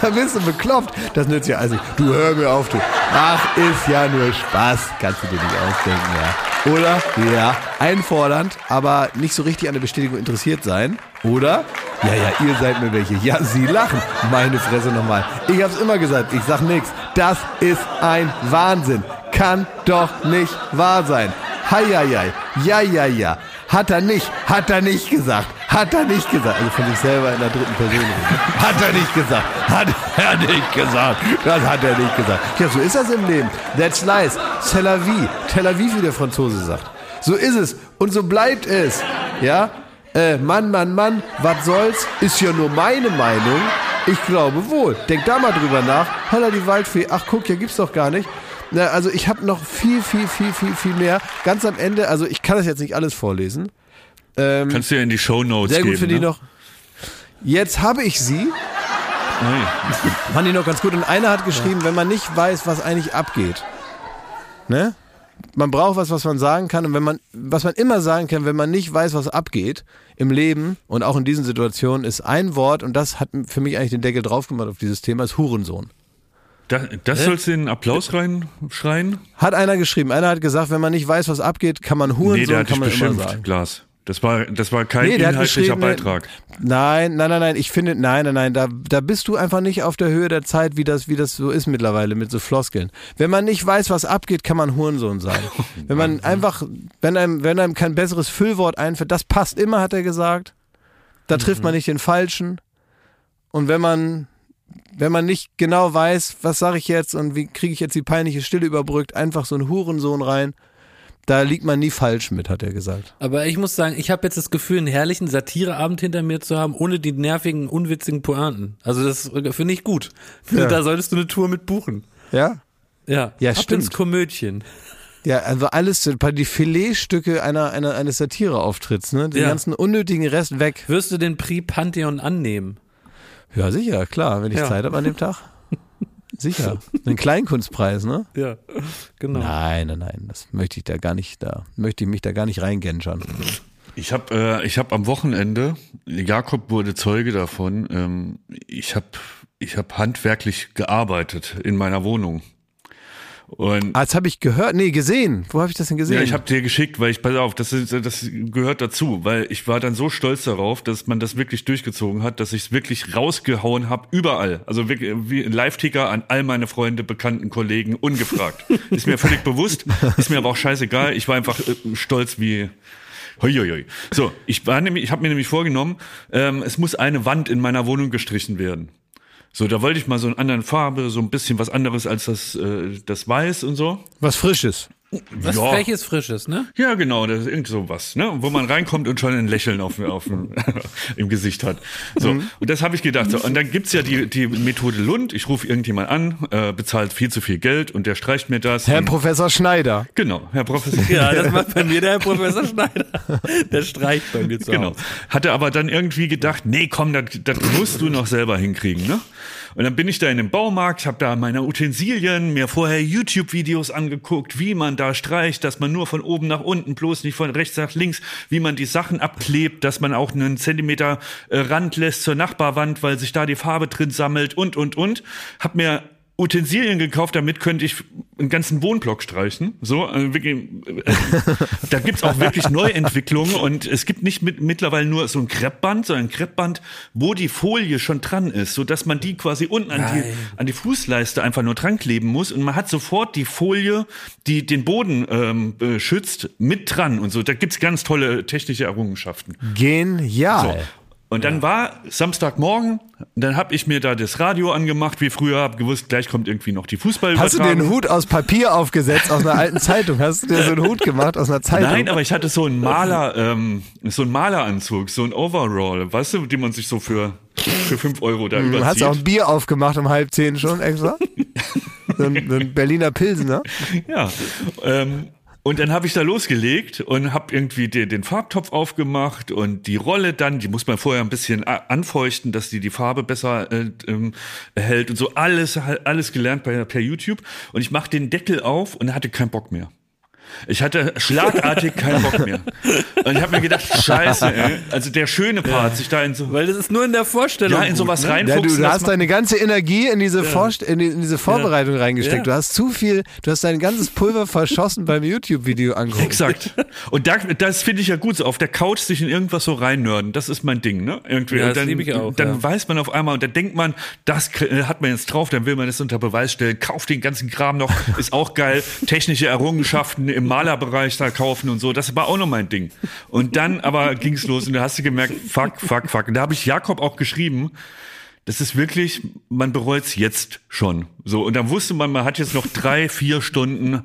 Da bist du bekloppt. Das nützt ja alles nicht. Du hör mir auf, du. Ach, ist ja nur Spaß. Kannst du dir nicht ausdenken, ja. Oder? Ja. Einfordernd, aber nicht so richtig an der Bestätigung interessiert sein. Oder? Ja, ja, ihr seid mir welche. Ja, sie lachen. Meine Fresse nochmal. Ich hab's immer gesagt, ich sag nix. Das ist ein Wahnsinn. Kann doch nicht wahr sein. Heieiei. Ja, ja, ja. Hat er nicht. Hat er nicht gesagt. Hat er nicht gesagt. Also von sich selber in der dritten Person. Hat er nicht gesagt. Hat er nicht gesagt. Das hat er nicht gesagt. Ja, so ist das im Leben. That's life. C'est la vie. Tel Aviv, wie der Franzose sagt. So ist es. Und so bleibt es. Ja? Äh, Mann, Mann, Mann, was soll's? Ist ja nur meine Meinung. Ich glaube wohl. Denk da mal drüber nach. Holla die Waldfee. Ach guck, ja gibt's doch gar nicht. Na, also ich habe noch viel, viel, viel, viel, viel mehr. Ganz am Ende, also ich kann das jetzt nicht alles vorlesen. Ähm, Kannst du ja in die Show Notes sehr gut geben. für die ne? noch. Jetzt habe ich sie. Nein. Fand ich noch ganz gut. Und einer hat geschrieben, wenn man nicht weiß, was eigentlich abgeht. Ne? Man braucht was, was man sagen kann. Und wenn man, was man immer sagen kann, wenn man nicht weiß, was abgeht im Leben und auch in diesen Situationen, ist ein Wort, und das hat für mich eigentlich den Deckel drauf gemacht auf dieses Thema, ist Hurensohn. Da, das sollst du in den Applaus reinschreien? Hat einer geschrieben. Einer hat gesagt, wenn man nicht weiß, was abgeht, kann man Hurensohn, Nee, der hat kann dich man immer beschimpft, sagen. Glas. Das war, das war kein Nee, inhaltlicher Beitrag. Nein, nein, nein, nein. Ich finde, nein, nein, nein. Da, da bist du einfach nicht auf der Höhe der Zeit, wie das, wie das so ist mittlerweile mit so Floskeln. Wenn man nicht weiß, was abgeht, kann man Hurensohn sein. Wenn man einfach, wenn einem, wenn einem kein besseres Füllwort einfällt, das passt immer, hat er gesagt. Da trifft man nicht den Falschen. Und wenn man, wenn man nicht genau weiß, was sage ich jetzt und wie kriege ich jetzt die peinliche Stille überbrückt, einfach so ein Hurensohn rein. Da liegt man nie falsch mit, hat er gesagt. Aber ich muss sagen, ich habe jetzt das Gefühl, einen herrlichen Satireabend hinter mir zu haben, ohne die nervigen, unwitzigen Pointen. Also das finde ich gut. Ja. Da solltest du eine Tour mit buchen. Ja? Ja, Ja, Ab stimmt. ins Komödchen. Ja, also alles, die Filetstücke einer, einer, eines Satireauftritts, ne? Den Ja. ganzen unnötigen Rest weg. Wirst du den Prix Pantheon annehmen? Ja, sicher, klar, wenn ich Ja. Zeit habe an dem Tag. Sicher. Ein Kleinkunstpreis, ne? Ja, genau. Nein, nein, nein, das möchte ich da gar nicht, da möchte ich mich da gar nicht reingenschern. Ich habe äh, ich hab am Wochenende, Jakob wurde Zeuge davon, ähm, ich habe ich hab handwerklich gearbeitet in meiner Wohnung. Und Ah, das habe ich gehört, nee, gesehen. Wo habe ich das denn gesehen? ja, ich habe dir geschickt, weil ich, pass auf, das, ist, das gehört dazu, weil ich war dann so stolz darauf, dass man das wirklich durchgezogen hat, dass ich es wirklich rausgehauen habe, überall. Also wirklich wie ein Live-Ticker an all meine Freunde, Bekannten, Kollegen, ungefragt. ist mir völlig bewusst, ist mir aber auch scheißegal. Ich war einfach äh, stolz wie Huiuiui. So, ich war nämlich, ich habe mir nämlich vorgenommen, ähm, es muss eine Wand in meiner Wohnung gestrichen werden. So, da wollte ich mal so eine andere Farbe, so ein bisschen was anderes als das, äh, das Weiß und so. Was Frisches. Was Ja. Freches, Frisches, ne? Ja, genau, das ist irgend sowas, ne? Wo man reinkommt und schon ein Lächeln auf, auf im Gesicht hat. So, Mhm. und das habe ich gedacht. So, und dann gibt's ja die, die Methode Lund. Ich rufe irgendjemand an, äh, bezahlt viel zu viel Geld und der streicht mir das. Herr Professor Schneider. genau, Herr Professor. Ja, das macht bei mir der Herr Professor Schneider. Der streicht bei mir zu Genau. Hatte aber dann irgendwie gedacht, nee, komm, das, das musst du noch selber hinkriegen, ne? Und dann bin ich da in dem Baumarkt, habe da meine Utensilien, mir vorher YouTube-Videos angeguckt, wie man da streicht, dass man nur von oben nach unten, bloß nicht von rechts nach links, wie man die Sachen abklebt, dass man auch einen Zentimeter äh, Rand lässt zur Nachbarwand, weil sich da die Farbe drin sammelt und, und, und. Hab mir Utensilien gekauft, damit könnte ich einen ganzen Wohnblock streichen. So, also wirklich, äh, da gibt's auch wirklich Neuentwicklungen und es gibt nicht mit, mittlerweile nur so ein Kreppband, sondern ein Kreppband, wo die Folie schon dran ist, so dass man die quasi unten an die, an die Fußleiste einfach nur dran kleben muss und man hat sofort die Folie, die den Boden ähm, äh, schützt, mit dran und so. Da gibt's ganz tolle technische Errungenschaften. Genial. Und dann war Samstagmorgen, dann habe ich mir da das Radio angemacht, wie früher, habe gewusst, gleich kommt irgendwie noch die Fußballübertragung. Hast du dir einen Hut aus Papier aufgesetzt, aus einer alten Zeitung? Hast du dir so einen Hut gemacht aus einer Zeitung? Nein, aber ich hatte so einen Maler, ähm, so einen Maleranzug, so ein Overall, weißt du, die man sich so für, für fünf Euro da Du überzieht. hast auch ein Bier aufgemacht um halb zehn schon extra? so, ein, so ein Berliner Pilsener? Ja. Ähm, und dann habe ich da losgelegt und habe irgendwie den, den Farbtopf aufgemacht und die Rolle dann, die muss man vorher ein bisschen a- anfeuchten, dass die die Farbe besser äh, ähm, erhält und so alles alles gelernt bei, per YouTube und ich mache den Deckel auf und hatte keinen Bock mehr. Ich hatte schlagartig keinen Bock mehr. Und ich habe mir gedacht, scheiße, ey. Also der schöne Part, sich da in so, Weil das ist nur in der Vorstellung. ja, in sowas ne? Ja, reinfuchsen. du, du das hast deine ganze Energie in diese, Vorst in, die, in diese Vorbereitung reingesteckt. Ja. Du hast zu viel, du hast dein ganzes Pulver verschossen beim YouTube-Video angeguckt. Exakt. Und da, das finde ich ja gut, so auf der Couch sich in irgendwas so reinnörden, das ist mein Ding, ne? Irgendwie. Ja, das dann, ich auch, Dann ja. weiß man auf einmal und dann denkt man, das kr- hat man jetzt drauf, dann will man das unter Beweis stellen, kauft den ganzen Kram noch, ist auch geil, technische Errungenschaften im Malerbereich da kaufen und so, das war auch noch mein Ding. Und dann aber ging's los und da hast du gemerkt, fuck, fuck, fuck. Und da habe ich Jakob auch geschrieben, das ist wirklich, man bereut's jetzt schon. So, und dann wusste man, man hat jetzt noch drei, vier Stunden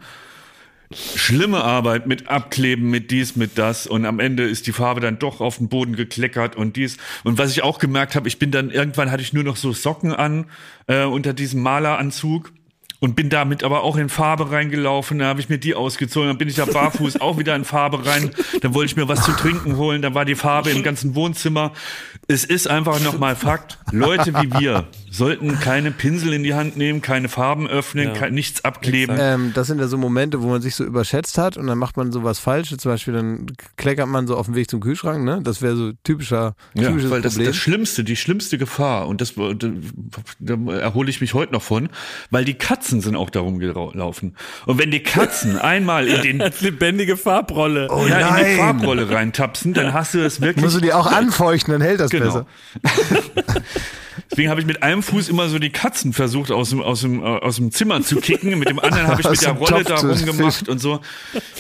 schlimme Arbeit mit Abkleben, mit dies, mit das und am Ende ist die Farbe dann doch auf den Boden gekleckert und dies. Und was ich auch gemerkt habe, ich bin dann, irgendwann hatte ich nur noch so Socken an äh, unter diesem Maleranzug und bin damit aber auch in Farbe reingelaufen. Da habe ich mir die ausgezogen, dann bin ich da barfuß auch wieder in Farbe rein. Dann wollte ich mir was zu trinken holen, dann war die Farbe im ganzen Wohnzimmer. Es ist einfach nochmal Fakt, Leute wie wir sollten keine Pinsel in die Hand nehmen, keine Farben öffnen, kein, nichts abkleben. Ähm, das sind ja so Momente, wo man sich so überschätzt hat und dann macht man sowas Falsches. Zum Beispiel dann kleckert man so auf dem Weg zum Kühlschrank. Ne? Das wäre so typischer, Ja, typisches weil das, Problem. das Schlimmste, die schlimmste Gefahr, und das da, da erhole ich mich heute noch von, weil die Katzen sind auch darum gelaufen. Und wenn die Katzen einmal in den Als lebendige Farbrolle. Oh ja, in die Farbrolle reintapsen, dann hast du es wirklich. Musst du die auch anfeuchten, dann hält das Genau. besser. Deswegen habe ich mit einem Fuß immer so die Katzen versucht aus dem, aus dem, äh, aus dem Zimmer zu kicken. Mit dem anderen habe ich mit der Rolle da rumgemacht und so.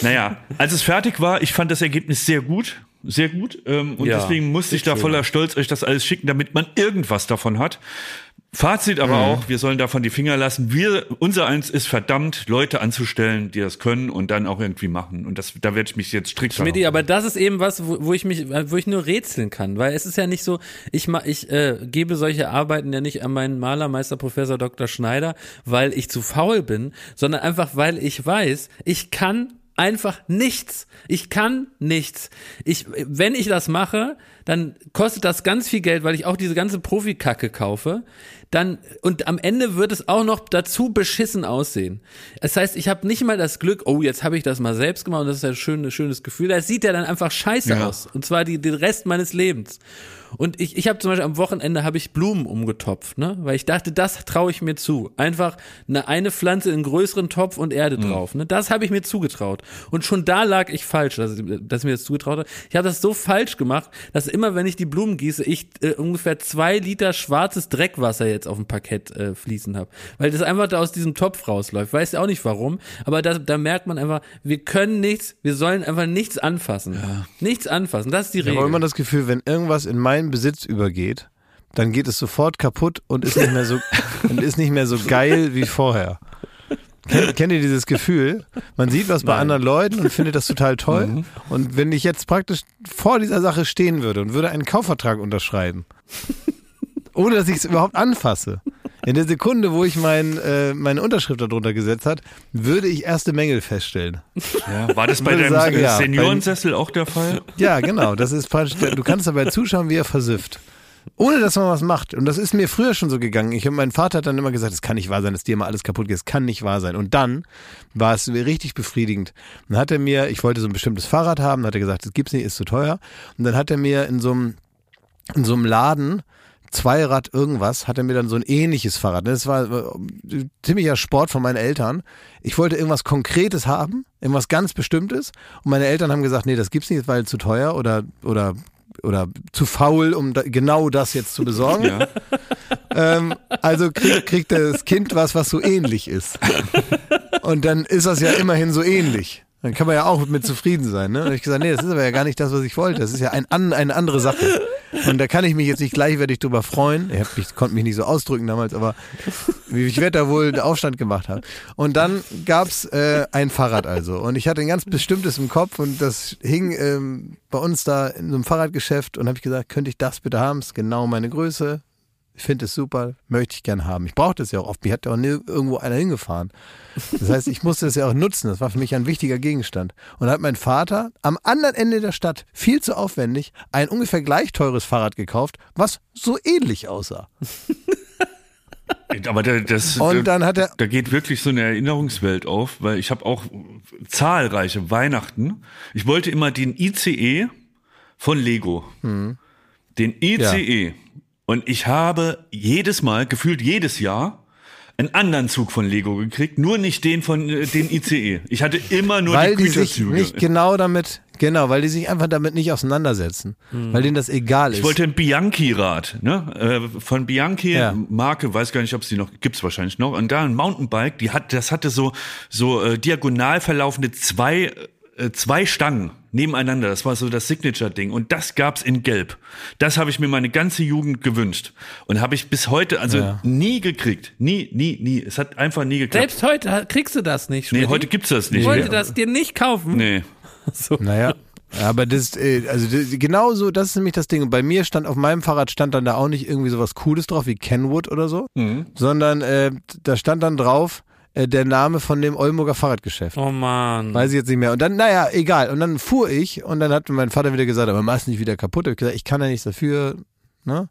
Naja, als es fertig war, ich fand das Ergebnis sehr gut. Sehr gut. Ähm, und Ja, deswegen musste ich da voller Stolz euch das alles schicken, damit man irgendwas davon hat. Fazit aber Mhm. auch, wir sollen davon die Finger lassen. Wir, unser eins ist verdammt, Leute anzustellen, die das können und dann auch irgendwie machen. Und das, da werde ich mich jetzt strikt Schmidti, darauf- aber das ist eben was, wo, wo ich mich, wo ich nur rätseln kann, weil es ist ja nicht so, ich ma, ich äh, gebe solche Arbeiten ja nicht an meinen Malermeister Professor Dr. Schneider, weil ich zu faul bin, sondern einfach weil ich weiß, ich kann einfach nichts. Ich kann nichts. Ich, wenn ich das mache, dann kostet das ganz viel Geld, weil ich auch diese ganze Profikacke kaufe. Dann und am Ende wird es auch noch dazu beschissen aussehen. Das heißt, ich habe nicht mal das Glück, oh, jetzt habe ich das mal selbst gemacht und das ist ein schönes, schönes Gefühl. Das sieht ja dann einfach scheiße Ja. aus. Und zwar die, den Rest meines Lebens. Und ich, ich habe zum Beispiel am Wochenende habe ich Blumen umgetopft, ne? Weil ich dachte, das traue ich mir zu. Einfach eine, eine Pflanze in einen größeren Topf und Erde drauf. Ne? Das habe ich mir zugetraut. Und schon da lag ich falsch, dass, ich- dass ich mir das zugetraut habe. Ich habe das so falsch gemacht, dass immer, wenn ich die Blumen gieße, ich äh, ungefähr zwei Liter schwarzes Dreckwasser jetzt auf dem Parkett äh, fließen habe. Weil das einfach da aus diesem Topf rausläuft. Weiß ja auch nicht warum. Aber da, da merkt man einfach, wir können nichts, wir sollen einfach nichts anfassen. Nichts anfassen. Das ist die Ich habe Regel. immer das Gefühl, wenn irgendwas in meinen Besitz übergeht, dann geht es sofort kaputt und ist nicht mehr so, und ist nicht mehr so geil wie vorher. Kennt, kennt ihr dieses Gefühl? Man sieht was bei anderen Leuten und findet das total toll. Mhm. Und wenn ich jetzt praktisch vor dieser Sache stehen würde und würde einen Kaufvertrag unterschreiben, ohne dass ich es überhaupt anfasse, in der Sekunde, wo ich mein, äh, meine Unterschrift darunter gesetzt hat, würde ich erste Mängel feststellen. ja, war das bei deinem sagen, ja. Seniorensessel auch der Fall? Ja, genau. Das ist praktisch, du kannst dabei zuschauen, wie er versifft. Ohne dass man was macht. Und das ist mir früher schon so gegangen. Ich, mein Vater hat dann immer gesagt, es kann nicht wahr sein, dass dir mal alles kaputt geht. Es kann nicht wahr sein. Und dann war es richtig befriedigend. Dann hat er mir, ich wollte so ein bestimmtes Fahrrad haben, dann hat er gesagt, das gibt's nicht, ist zu teuer. Und dann hat er mir in so einem, in so einem Laden Zweirad irgendwas, hat er mir dann so ein ähnliches Fahrrad. Das war äh, ziemlicher Sport von meinen Eltern. Ich wollte irgendwas Konkretes haben, irgendwas ganz Bestimmtes. Und meine Eltern haben gesagt, nee, das gibt's nicht, weil zu teuer oder, oder, oder zu faul, um da, genau das jetzt zu besorgen. Ja. Ähm, also kriegt, kriegt das Kind was, was so ähnlich ist. Und dann ist das ja immerhin so ähnlich. Dann kann man ja auch mit zufrieden sein. Ne? Und ich gesagt, nee, das ist aber ja gar nicht das, was ich wollte. Das ist ja ein, an, eine andere Sache. Und da kann ich mich jetzt nicht gleichwertig drüber freuen. Ich, hab mich, konnte mich nicht so ausdrücken damals, aber ich werde da wohl Aufstand gemacht haben. Und dann gab's äh, ein Fahrrad also. Und ich hatte ein ganz bestimmtes im Kopf und das hing ähm, bei uns da in so einem Fahrradgeschäft und habe ich gesagt, könnte ich das bitte haben? Ist genau meine Größe. Ich finde es super, möchte ich gern haben. Ich brauchte es ja auch oft. Mir hat ja auch nie irgendwo einer hingefahren. Das heißt, ich musste es ja auch nutzen. Das war für mich ein wichtiger Gegenstand. Und da hat mein Vater am anderen Ende der Stadt, viel zu aufwendig, ein ungefähr gleich teures Fahrrad gekauft, was so ähnlich aussah. Aber da, das, Und dann hat er, da geht wirklich so eine Erinnerungswelt auf, weil ich habe auch zahlreiche Weihnachten. Ich wollte immer den ICE von Lego. Hm. Den ICE. Und ich habe jedes Mal, gefühlt jedes Jahr, einen anderen Zug von Lego gekriegt, nur nicht den von äh, den ICE. Ich hatte immer nur weil die die sich Güterzüge. nicht genau damit, genau, weil die sich einfach damit nicht auseinandersetzen. Weil denen das egal ist. ich wollte ein Bianchi-Rad, ne? Äh, von Bianchi, Ja. Marke, weiß gar nicht, ob es die noch, gibt's wahrscheinlich noch. Und da ein Mountainbike, die hat, das hatte so, so äh, diagonal verlaufende zwei, äh, zwei Stangen nebeneinander. Das war so das Signature-Ding. Und das gab's in Gelb. Das habe ich mir meine ganze Jugend gewünscht. Und habe ich bis heute, also Ja. nie gekriegt. Nie, nie, nie. Es hat einfach nie geklappt. Selbst heute kriegst du das nicht. nee, Schmidti. heute gibt's das nicht Ich wollte mehr. das dir nicht kaufen. Nee. Naja. Aber das, äh, also das, genauso, das ist nämlich das Ding. Und bei mir stand auf meinem Fahrrad stand dann da auch nicht irgendwie sowas Cooles drauf wie Kenwood oder so, sondern äh, da stand dann drauf äh, der Name von dem Oldenburger Fahrradgeschäft. Oh Mann. Weiß ich jetzt nicht mehr. Und dann, naja, egal. Und dann fuhr ich und dann hat mein Vater wieder gesagt, aber mach's nicht wieder kaputt. Ich gesagt, ich kann ja nichts dafür, ne?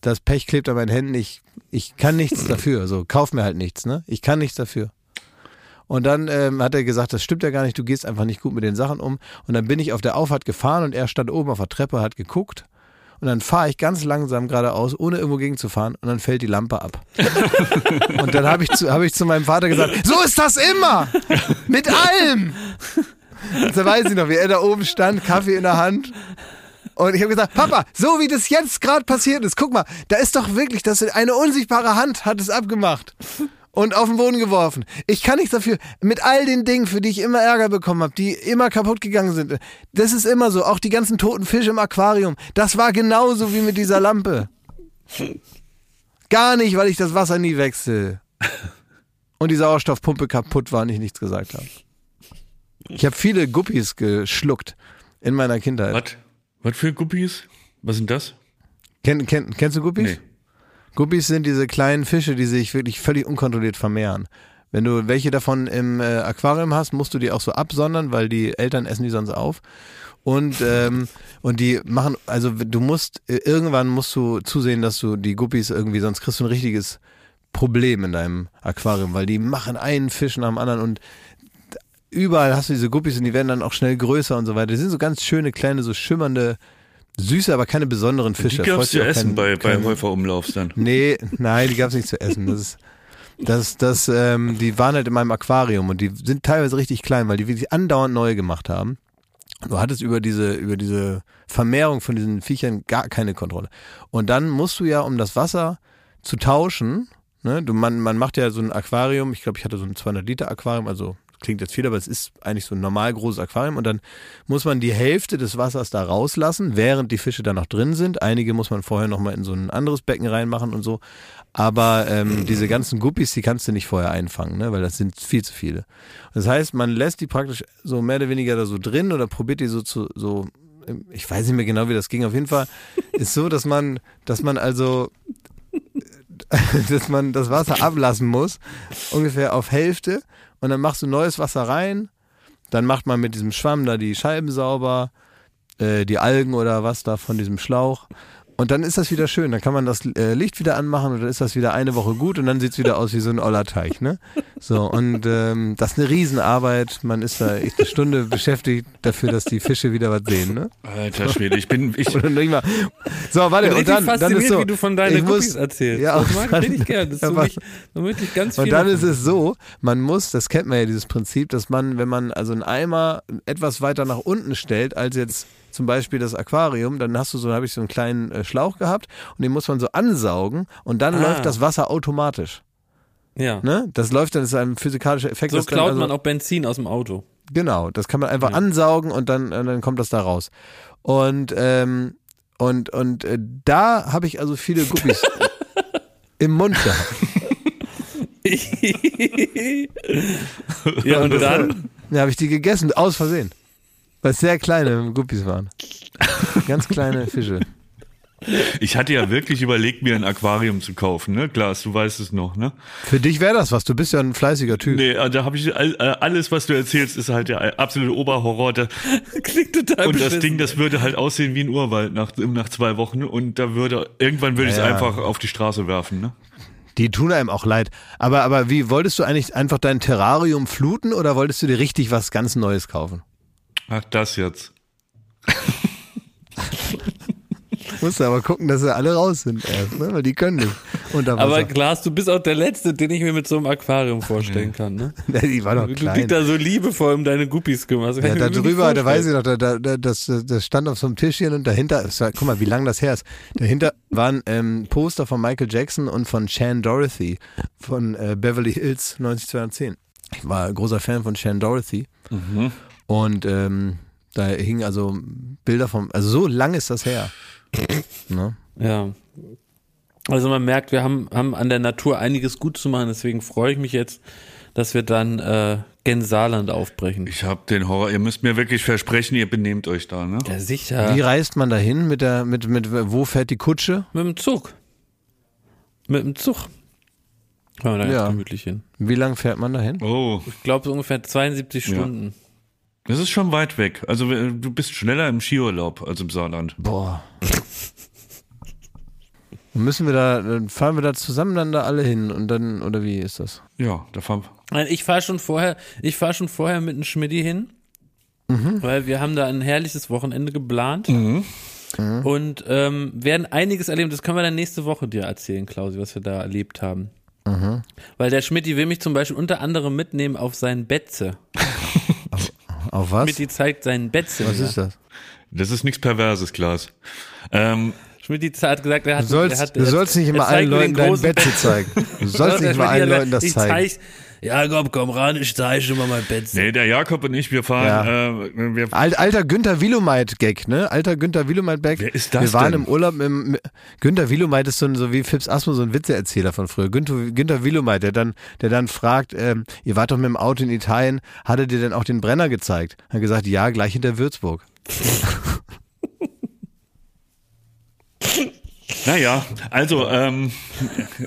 Das Pech klebt an meinen Händen. Ich, ich kann nichts dafür. So, kauf mir halt nichts, ne? Ich kann nichts dafür. Und dann ähm, hat er gesagt, das stimmt ja gar nicht, du gehst einfach nicht gut mit den Sachen um. Und dann bin ich auf der Auffahrt gefahren und er stand oben auf der Treppe, hat geguckt. Und dann fahre ich ganz langsam geradeaus, ohne irgendwo gegenzufahren. Und dann fällt die Lampe ab. und dann habe ich, zu- hab ich zu meinem Vater gesagt, so ist das immer! Mit allem! Und da weiß ich noch, wie er da oben stand, Kaffee in der Hand. Und ich habe gesagt, Papa, so wie das jetzt gerade passiert ist, guck mal, da ist doch wirklich, das eine unsichtbare Hand hat es abgemacht und auf den Boden geworfen. Ich kann nichts dafür. Mit all den Dingen, für die ich immer Ärger bekommen habe, die immer kaputt gegangen sind. Das ist immer so. Auch die ganzen toten Fische im Aquarium. Das war genauso wie mit dieser Lampe. Gar nicht, weil ich das Wasser nie wechsle. Und die Sauerstoffpumpe kaputt war und ich nichts gesagt habe. Ich habe viele Guppies geschluckt in meiner Kindheit. Was? Was für Guppies? Was sind das? Kenn, kenn, kennst du Guppies? Nee. Guppies sind diese kleinen Fische, die sich wirklich völlig unkontrolliert vermehren. Wenn du welche davon im äh, Aquarium hast, musst du die auch so absondern, weil die Eltern essen die sonst auf. Und, ähm, und die machen, also du musst, äh, irgendwann musst du zusehen, dass du die Guppies irgendwie, sonst kriegst du ein richtiges Problem in deinem Aquarium, weil die machen einen Fisch nach dem anderen und überall hast du diese Guppies und die werden dann auch schnell größer und so weiter. Die sind so ganz schöne, kleine, so schimmernde, süße, aber keine besonderen Die Fische. gab's Freut sich zu essen kein- bei, kein- Häuferumlaufs dann. Nee, nein, die gab's nicht zu essen. Das ist, das, das, ähm, die waren halt in meinem Aquarium und die sind teilweise richtig klein, weil die wirklich andauernd neue gemacht haben. Du hattest über diese, über diese Vermehrung von diesen Viechern gar keine Kontrolle. Und dann musst du ja, um das Wasser zu tauschen, ne, du, man, man macht ja so ein Aquarium, ich glaube, ich hatte so ein 200 Liter Aquarium, also klingt jetzt viel, aber es ist eigentlich so ein normal großes Aquarium und dann muss man die Hälfte des Wassers da rauslassen, während die Fische da noch drin sind. Einige muss man vorher nochmal in so ein anderes Becken reinmachen und so. Aber ähm, diese ganzen Guppies, die kannst du nicht vorher einfangen, ne? weil das sind viel zu viele. Das heißt, man lässt die praktisch so mehr oder weniger da so drin oder probiert die so zu, so, ich weiß nicht mehr genau, wie das ging. Auf jeden Fall ist so, dass man, dass man also, dass man das Wasser ablassen muss, ungefähr auf Hälfte. Und dann machst du neues Wasser rein. Dann macht man mit diesem Schwamm da die Scheiben sauber, äh, die Algen oder was da von diesem Schlauch. Und dann ist das wieder schön. Dann kann man das äh, Licht wieder anmachen und dann ist das wieder eine Woche gut und dann sieht's wieder aus wie so ein Ollerteich. Ne? So, und ähm, das ist eine Riesenarbeit. Man ist da echt eine Stunde beschäftigt dafür, dass die Fische wieder was sehen. Ne? Alter Schwede, ich bin, ich, Oder nicht mal. So, warte, bin und dann, dann ist so. wie du von deinen ich Cookies muss, erzählst. Ja, das mag dann- ich richtig gerne. Das ist Ja, mich, da möchte ich ganz viel Und dann davon. ist es so, man muss, das kennt man ja dieses Prinzip, dass man, wenn man also einen Eimer etwas weiter nach unten stellt, als jetzt zum Beispiel das Aquarium, dann hast du so, habe ich so einen kleinen äh, Schlauch gehabt und den muss man so ansaugen und dann Ah. läuft das Wasser automatisch. Ja. Ne? Das läuft dann, das ist ein physikalischer Effekt. So klaut also, man auch Benzin aus dem Auto. Genau, das kann man einfach ansaugen und dann, und dann kommt das da raus. Und, ähm, und, und äh, da habe ich also viele Guppies im Mund gehabt. ja, und dann? Da habe ich die gegessen, aus Versehen. Weil es sehr kleine Guppies waren. Ganz kleine Fische. ich hatte ja wirklich überlegt, mir ein Aquarium zu kaufen, ne? Klaas, du weißt es noch, ne? Für dich wäre das was, du bist ja ein fleißiger Typ. Nee, äh, da habe ich äh, alles, was du erzählst, ist halt der absolute Oberhorror. Da, Klingt total und das beschissen. Ding, das würde halt aussehen wie ein Urwald nach, nach zwei Wochen und da würde irgendwann würde ich es Ja, ja. einfach auf die Straße werfen, ne? Die tun einem auch leid. Aber, aber wie, wolltest du eigentlich einfach dein Terrarium fluten oder wolltest du dir richtig was ganz Neues kaufen? Ach, das jetzt. Musst du aber gucken, dass sie alle raus sind erst, ne? weil die können nicht. Unter Aber. Klaas, du bist auch der Letzte, den ich mir mit so einem Aquarium vorstellen kann. Ne? die war doch Du klein. dich da so liebevoll um deine Guppies kümmerst. Ja, da drüber, da weiß ich noch, da, da, da, das, das stand auf so einem Tischchen und dahinter, war, guck mal, wie lang das her ist. Dahinter waren ähm, Poster von Michael Jackson und von Shan Dorothy von äh, Beverly Hills 90210. Ich war großer Fan von Shan Dorothy und ähm, da hingen also Bilder vom, also so lang ist das her. Ne? Ja. Also man merkt, wir haben, haben an der Natur einiges gut zu machen, deswegen freue ich mich jetzt, dass wir dann äh, gen Saarland aufbrechen. Ich habe den Horror. Ihr müsst mir wirklich versprechen, ihr benehmt euch da, ne? Ja, sicher. Wie reist man dahin mit der, mit, mit, wo fährt die Kutsche? Mit dem Zug. Mit dem Zug. Fahren wir da Ja. ganz gemütlich hin. Wie lang fährt man dahin? Oh, Ich glaube so ungefähr 72 Ja. Das ist schon weit weg. Also äh, du bist schneller im Skiurlaub als im Saarland. Boah. Müssen wir da, dann fahren wir da zusammen dann da alle hin und dann, oder wie ist das? Ja, da fahren Nein, ich fahre schon vorher, ich fahre schon vorher mit einem Schmidti hin, weil wir haben da ein herrliches Wochenende geplant und ähm, werden einiges erleben. Das können wir dann nächste Woche dir erzählen, Klausi, was wir da erlebt haben. Weil der Schmidti will mich zum Beispiel unter anderem mitnehmen auf sein Betze. Auf was? Schmidti zeigt seinen Betze. Was ist das? Das ist nichts Perverses, Klaas. Ähm, Schmidti hat gesagt, er hat, Du sollst, er hat, du er- sollst nicht er immer zeigt allen Leuten dein Bett zu zeigen. Du sollst nicht mal Schmidti allen Leuten das ich zeigen. zeig- Ja, komm, komm ran, ich zeige dir mal mein Betze. nee, der Jakob und ich, wir fahren, äh, wir, Alt, alter Günther Willumeit-Gag, ne? Alter Günther Willumeit-Gag. Wer ist das Wir waren denn? im Urlaub im, mit- Günther Willumeit ist so, ein, so wie Fips Asmo, so ein Witzeerzähler von früher. Günther, Günther Willumeit, der dann, der dann fragt, ähm, ihr wart doch mit dem Auto in Italien, hattet ihr denn auch den Brenner gezeigt? Hat gesagt, ja, gleich hinter Würzburg. Naja, also ähm,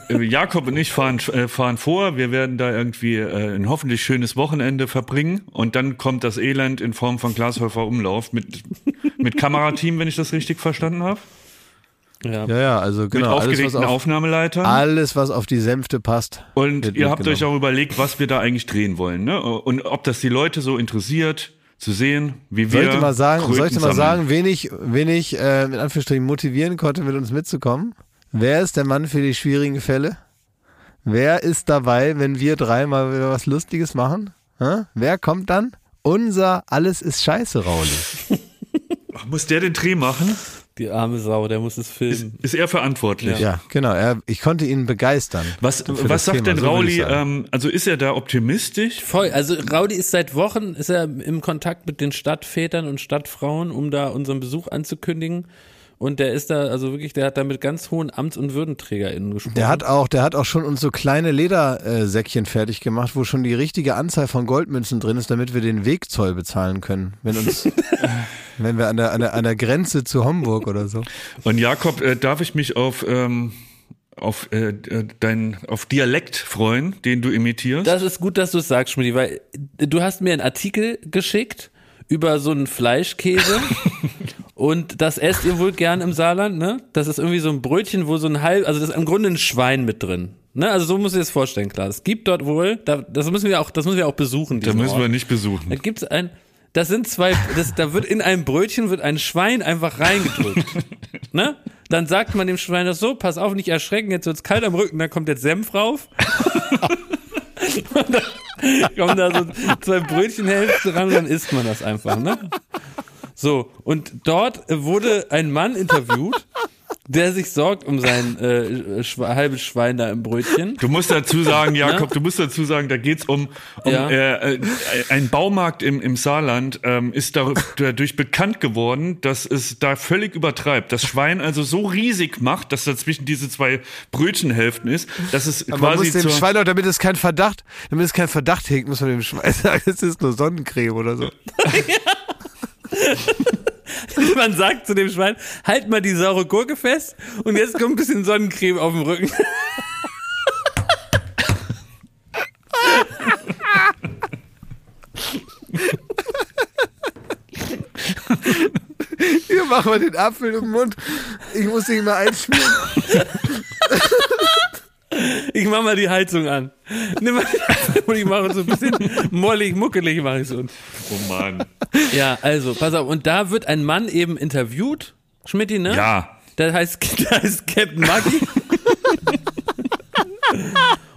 Jakob und ich fahren, äh, fahren vor. Wir werden da irgendwie äh, ein hoffentlich schönes Wochenende verbringen und dann kommt das Elend in Form von Glashäufer Umlauf mit, mit Kamerateam, wenn ich das richtig verstanden habe. Ja. Ja, ja, also Mit genau. Alles was, aufgelegten auf, Aufnahmeleitern. alles, was auf die Sänfte passt. Und ihr habt euch auch überlegt, was wir da eigentlich drehen wollen, ne? Und ob das die Leute so interessiert, zu sehen, wie wir. Soll ich dir mal sagen, Kröten soll ich dir mal sagen, wen ich, wen ich äh, in Anführungsstrichen motivieren konnte, mit uns mitzukommen? Wer ist der Mann für die schwierigen Fälle? Wer ist dabei, wenn wir drei mal wieder was Lustiges machen? Hä? Wer kommt dann? Unser Alles ist Scheiße, Rauli. Muss der den Dreh machen? Die arme Sau, der muss es filmen. Ist er verantwortlich? Ja, genau. Er, ich konnte ihn begeistern. Was, was sagt Thema, denn so Rauli? sagen. Ähm, also ist er da optimistisch? Voll. Also Raudi ist seit Wochen ist er im Kontakt mit den Stadtvätern und Stadtfrauen, um da unseren Besuch anzukündigen. Und der ist da, also wirklich, der hat da mit ganz hohen Amts- und WürdenträgerInnen gesprochen. Der hat auch, der hat auch schon uns so kleine Ledersäckchen fertig gemacht, wo schon die richtige Anzahl von Goldmünzen drin ist, damit wir den Wegzoll bezahlen können, wenn uns, wenn wir an der, an der, an der Grenze zu Homburg oder so. Und Jakob, äh, darf ich mich auf, ähm, auf, äh, äh, dein, auf Dialekt freuen, den du imitierst? Das ist gut, dass du es sagst, Schmidt, weil du hast mir einen Artikel geschickt über so einen Fleischkäse Und das esst ihr wohl gern im Saarland, ne? Das ist irgendwie so ein Brötchen, wo so ein halb, also das ist im Grunde ein Schwein mit drin. Ne? Also so muss ich das vorstellen, klar. Es gibt dort wohl, da, das müssen wir auch, das müssen wir auch besuchen. Da müssen Ort. wir nicht besuchen. Da gibt's ein, das sind zwei, das, da wird in einem Brötchen wird ein Schwein einfach reingedrückt. ne? Dann sagt man dem Schwein das so, pass auf, nicht erschrecken, jetzt wird's kalt am Rücken, dann kommt jetzt Senf rauf. und dann kommen da so zwei Brötchenhälften ran dann isst man das einfach, ne? So, und dort wurde ein Mann interviewt, der sich sorgt um sein äh, Schwe halbes Schwein da im Brötchen. Du musst dazu sagen, Jakob, du musst dazu sagen, da geht's um, um Ja. äh, äh, ein Baumarkt im, im Saarland ähm, ist dadurch bekannt geworden, dass es da völlig übertreibt. Das Schwein also so riesig macht, dass dazwischen diese zwei Brötchenhälften ist, dass es Aber man quasi muss dem Schwein auch, damit es kein Verdacht, damit es kein Verdacht hegt, muss man dem Schwein sagen, es ist nur Sonnencreme oder so. Man sagt zu dem Schwein, halt mal die saure Gurke fest und jetzt kommt ein bisschen Sonnencreme auf dem Rücken. Hier machen wir den Apfel im Mund. Ich muss den mal einschmieren. Ich mach mal die Heizung an. Nimm mal und ich mache so ein bisschen mollig, muckelig mache ich so. oh Mann. Ja, also, pass auf. Und da wird ein Mann eben interviewt, Schmidti, ne? Ja. Der heißt, der heißt Captain Maggi.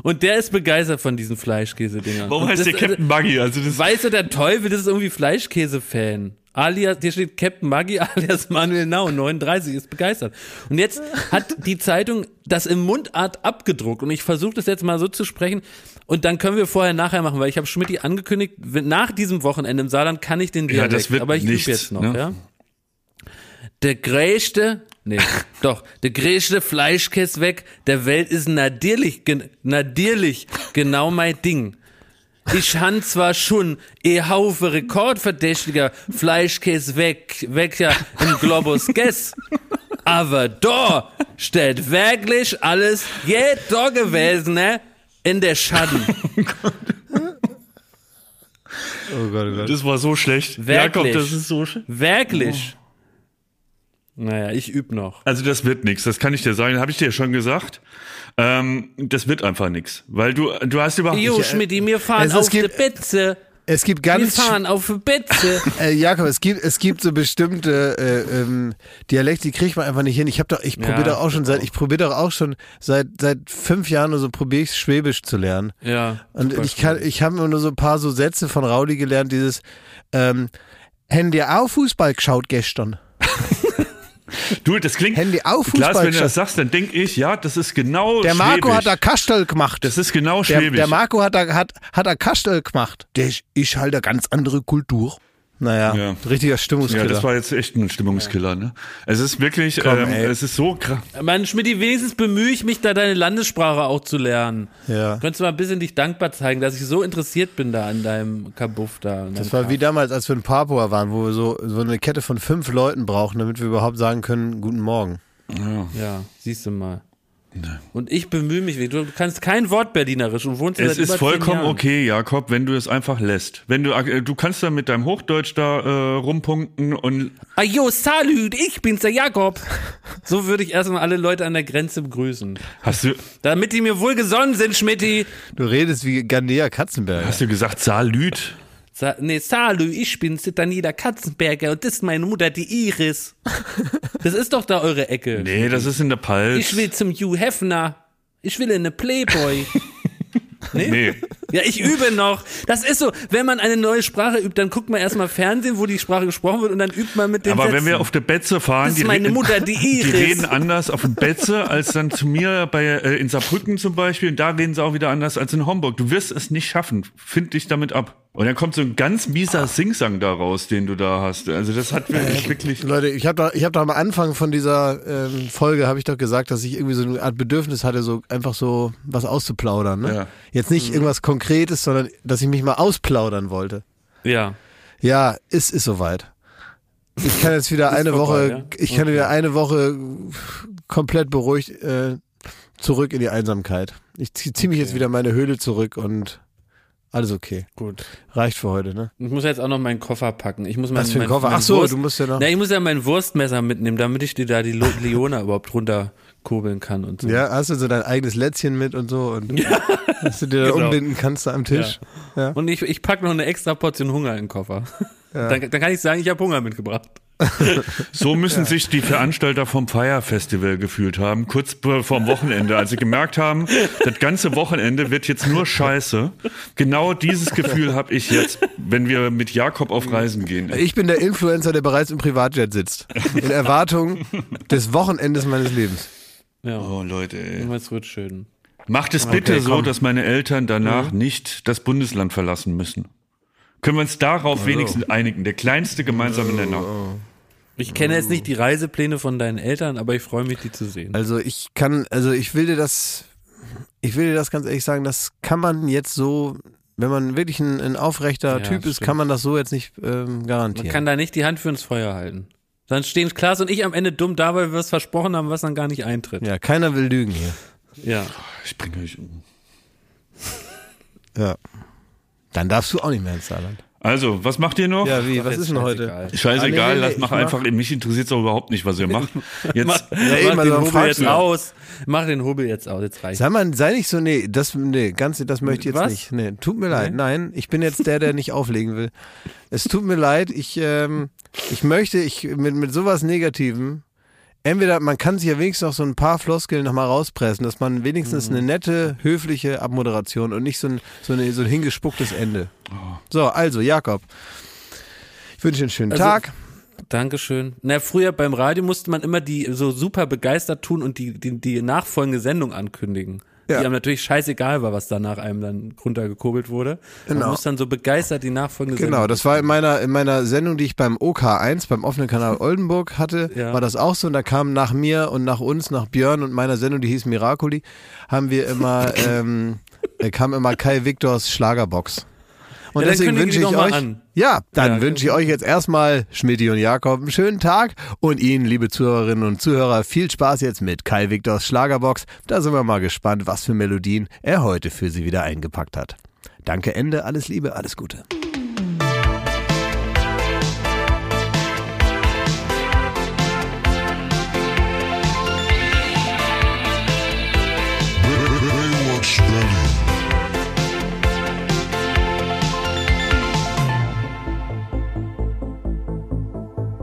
Und der ist begeistert von diesen Fleischkäse-Dingern. Warum heißt das- der Captain Buggy? Also das Weiß er der Teufel, das ist irgendwie Fleischkäse-Fan. Alias, hier steht Captain Maggi alias Manuel Nau, 39, ist begeistert. Und jetzt hat die Zeitung das im Mundart abgedruckt und ich versuche das jetzt mal so zu sprechen und dann können wir vorher nachher machen, weil ich habe Schmidti angekündigt, nach diesem Wochenende im Saarland kann ich den Ja, Dialekt, das wird aber ich übe jetzt noch, ne? ja. Der größte, nee, doch, der größte Fleischkäse weg der Welt ist natürlich, gen- genau mein Ding. Ich han zwar schon e Haufe rekordverdächtiger Fleischkäse weg, weg ja im Globus Guess, aber da steht wirklich alles je da gewesen, ne? In der Schatten. Oh Gott, oh Gott. Das war so schlecht. Wirklich? Jakob, das ist so sch Wirklich. Naja, ich üb noch. Also das wird nichts, das kann ich dir sagen, habe ich dir ja schon gesagt. Ähm, das wird einfach nichts, weil du du hast überhaupt Jo, nicht, Schmidti, wir fahren Es- es auf die gibt- Betze. Es gibt Wir ganz fahren auf die Betze. Äh, Jakob, es gibt, es gibt so bestimmte äh, ähm, Dialekte, die kriegt man einfach nicht hin. Ich habe doch, ich probiere Ja, doch auch schon seit, ich probiere doch auch schon seit seit fünf Jahren oder so probiere ich Schwäbisch zu lernen. Ja. Und ich kann, ich habe nur so ein paar so Sätze von Raudi gelernt. Dieses, ähm, Haben die auch Fußball geschaut gestern? du, das klingt Haben die auch Klar, Fußball wenn du das sagst, dann denk ich, ja, das ist genau Der Marco Schwäbisch. hat da Kastel gemacht. Das ist genau der, Schwäbisch. der Marco hat da, hat, hat da Kastel gemacht. Der ist, ist halt eine ganz andere Kultur. Naja, Ja. richtiger ja, Stimmungskiller. das war jetzt echt ein Stimmungskiller, ne? Es ist wirklich, Komm, ähm, es ist so krass. Mann, Schmidti, wenigstens bemühe ich mich, da deine Landessprache auch zu lernen. ja. Könntest du mal ein bisschen dich dankbar zeigen, dass ich so interessiert bin da an deinem Kabuff da. Das war wie damals, als wir in Papua waren, wo wir so, so eine Kette von fünf Leuten brauchen, damit wir überhaupt sagen können, guten Morgen. Ja, siehst du mal. Und ich bemühe mich. Du kannst kein Wort Berlinerisch und wohnst Es ist vollkommen okay, Jakob, wenn du es einfach lässt. Wenn du, äh, du kannst dann mit deinem Hochdeutsch da äh, rumpunkten und Ajo, salüt, ich bin's, der Jakob. So würde ich erstmal alle Leute an der Grenze begrüßen. hast du, Damit die mir wohlgesonnen sind, Schmidti. Du redest wie Gandea Katzenberger. hast du gesagt Salüt? Sa nee, Salü, ich bin's, der Daniela Katzenberger und das ist meine Mutter, die Iris. Das ist doch da eure Ecke. Nee, das ist in der Palz. Ich will zum Hugh Hefner. Ich will in eine Playboy. Nee? Nee. Ja, ich übe noch. Das ist so, wenn man eine neue Sprache übt, dann guckt man erstmal Fernsehen, wo die Sprache gesprochen wird und dann übt man mit den Aber Sätzen. wenn wir auf der Betze fahren, Das ist die, meine reden- Mutter, die die Iris. reden anders auf dem Betze als dann zu mir bei äh, in Saarbrücken zum Beispiel. Und da reden sie auch wieder anders als in Homburg. Du wirst es nicht schaffen. Find dich damit ab. Und dann kommt so ein ganz mieser Singsang da raus, den du da hast. Also das hat wirklich, wirklich Leute, ich habe doch, ich hab doch am Anfang von dieser ähm, Folge, habe ich doch gesagt, dass ich irgendwie so eine Art Bedürfnis hatte, so einfach so was auszuplaudern. Ne? Ja. Jetzt nicht irgendwas Konkretes, sondern dass ich mich mal ausplaudern wollte. ja. Ja, es ist soweit. Ich kann jetzt wieder eine vorbei, Woche, ja? ich kann wieder eine Woche komplett beruhigt äh, zurück in die Einsamkeit. Ich ziehe zieh mich jetzt wieder in meine Höhle zurück und Alles okay. Gut. Reicht für heute, ne? Ich muss jetzt auch noch meinen Koffer packen. Ich muss mein, Was für ein mein, Koffer? Ach so, Wurst, du musst ja noch. Na, ich muss ja mein Wurstmesser mitnehmen, damit ich dir da die Leona überhaupt runterkurbeln kann und so. Ja, hast du so dein eigenes Lätzchen mit und so und dass du dir da Genau. umbinden kannst da am Tisch. Ja. Und ich, ich packe noch eine extra Portion Hunger in den Koffer. Dann, dann kann ich sagen, ich habe Hunger mitgebracht. So müssen sich die Veranstalter vom Fire Festival gefühlt haben, kurz vorm Wochenende, als sie gemerkt haben, das ganze Wochenende wird jetzt nur scheiße. Genau dieses Gefühl habe ich jetzt, wenn wir mit Jakob auf Reisen gehen. Ich bin der Influencer, der bereits im Privatjet sitzt. In Erwartung des Wochenendes meines Lebens. Ja, Oh Leute, ey. es wird schön. Macht es bitte so, komm. dass meine Eltern danach nicht das Bundesland verlassen müssen. Können wir uns darauf wenigstens einigen? Der kleinste gemeinsame Nenner. Ich kenne jetzt nicht die Reisepläne von deinen Eltern, aber ich freue mich, die zu sehen. Also ich kann, also ich will dir das, ich will dir das ganz ehrlich sagen, das kann man jetzt so, wenn man wirklich ein, ein aufrechter Ja, Typ ist, stimmt. kann man das so jetzt nicht ähm, Man garantieren. kann da nicht die Hand für ins Feuer halten. Dann stehen Klaas und ich am Ende dumm da, weil wir es versprochen haben, was dann gar nicht eintritt. ja, keiner will lügen hier. Ja. Ich bringe euch um. Ja. Dann darfst du auch nicht mehr ins Saarland. Also, was macht ihr noch? Ja, wie, was jetzt ist denn heute? scheißegal. Ah, nee, nee, lass ich mach mach- einfach. Mich interessiert doch überhaupt nicht, was ihr macht. Jetzt, Ja, Mach eben, den also Hobel fragst jetzt aus. Mach den Hobel jetzt aus. Jetzt reicht. Sag mal, sei nicht so, nee, das, nee, ganz, das möchte ich jetzt Was? nicht. Nee, tut mir leid. Nein, ich bin jetzt der, der nicht auflegen will. Es tut mir leid, ich, ähm, ich möchte, ich, mit, mit sowas Negativem, entweder, man kann sich ja wenigstens noch so ein paar Floskeln nochmal rauspressen, dass man wenigstens eine nette, höfliche Abmoderation und nicht so ein, so, eine, so ein hingespucktes Ende. So, also, Jakob. Ich wünsche dir einen schönen Also- Tag. Dankeschön. Na, früher beim Radio musste man immer die so super begeistert tun und die, die, die nachfolgende Sendung ankündigen. Ja. Die einem natürlich scheißegal war, was da nach einem dann runtergekurbelt wurde. Man Genau. muss dann so begeistert die nachfolgende Genau, Sendung. das war in meiner, in meiner Sendung, die ich beim OK1, beim offenen Kanal Oldenburg hatte, Ja. war das auch so. Und da kam nach mir und nach uns, nach Björn und meiner Sendung, die hieß Miracoli, haben wir immer, ähm, äh, kam immer Kai Viktors Schlagerbox. Und Ja, deswegen wünsche ich euch, an. ja, dann Ja, wünsche ich euch jetzt erstmal, Schmidti und Jakob, einen schönen Tag und Ihnen, liebe Zuhörerinnen und Zuhörer, viel Spaß jetzt mit Kai Viktors Schlagerbox. Da sind wir mal gespannt, was für Melodien er heute für Sie wieder eingepackt hat. Danke, Ende, alles Liebe, alles Gute. Baywatch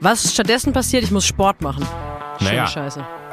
Was stattdessen passiert, ich muss Sport machen. Schöne Naja. Scheiße.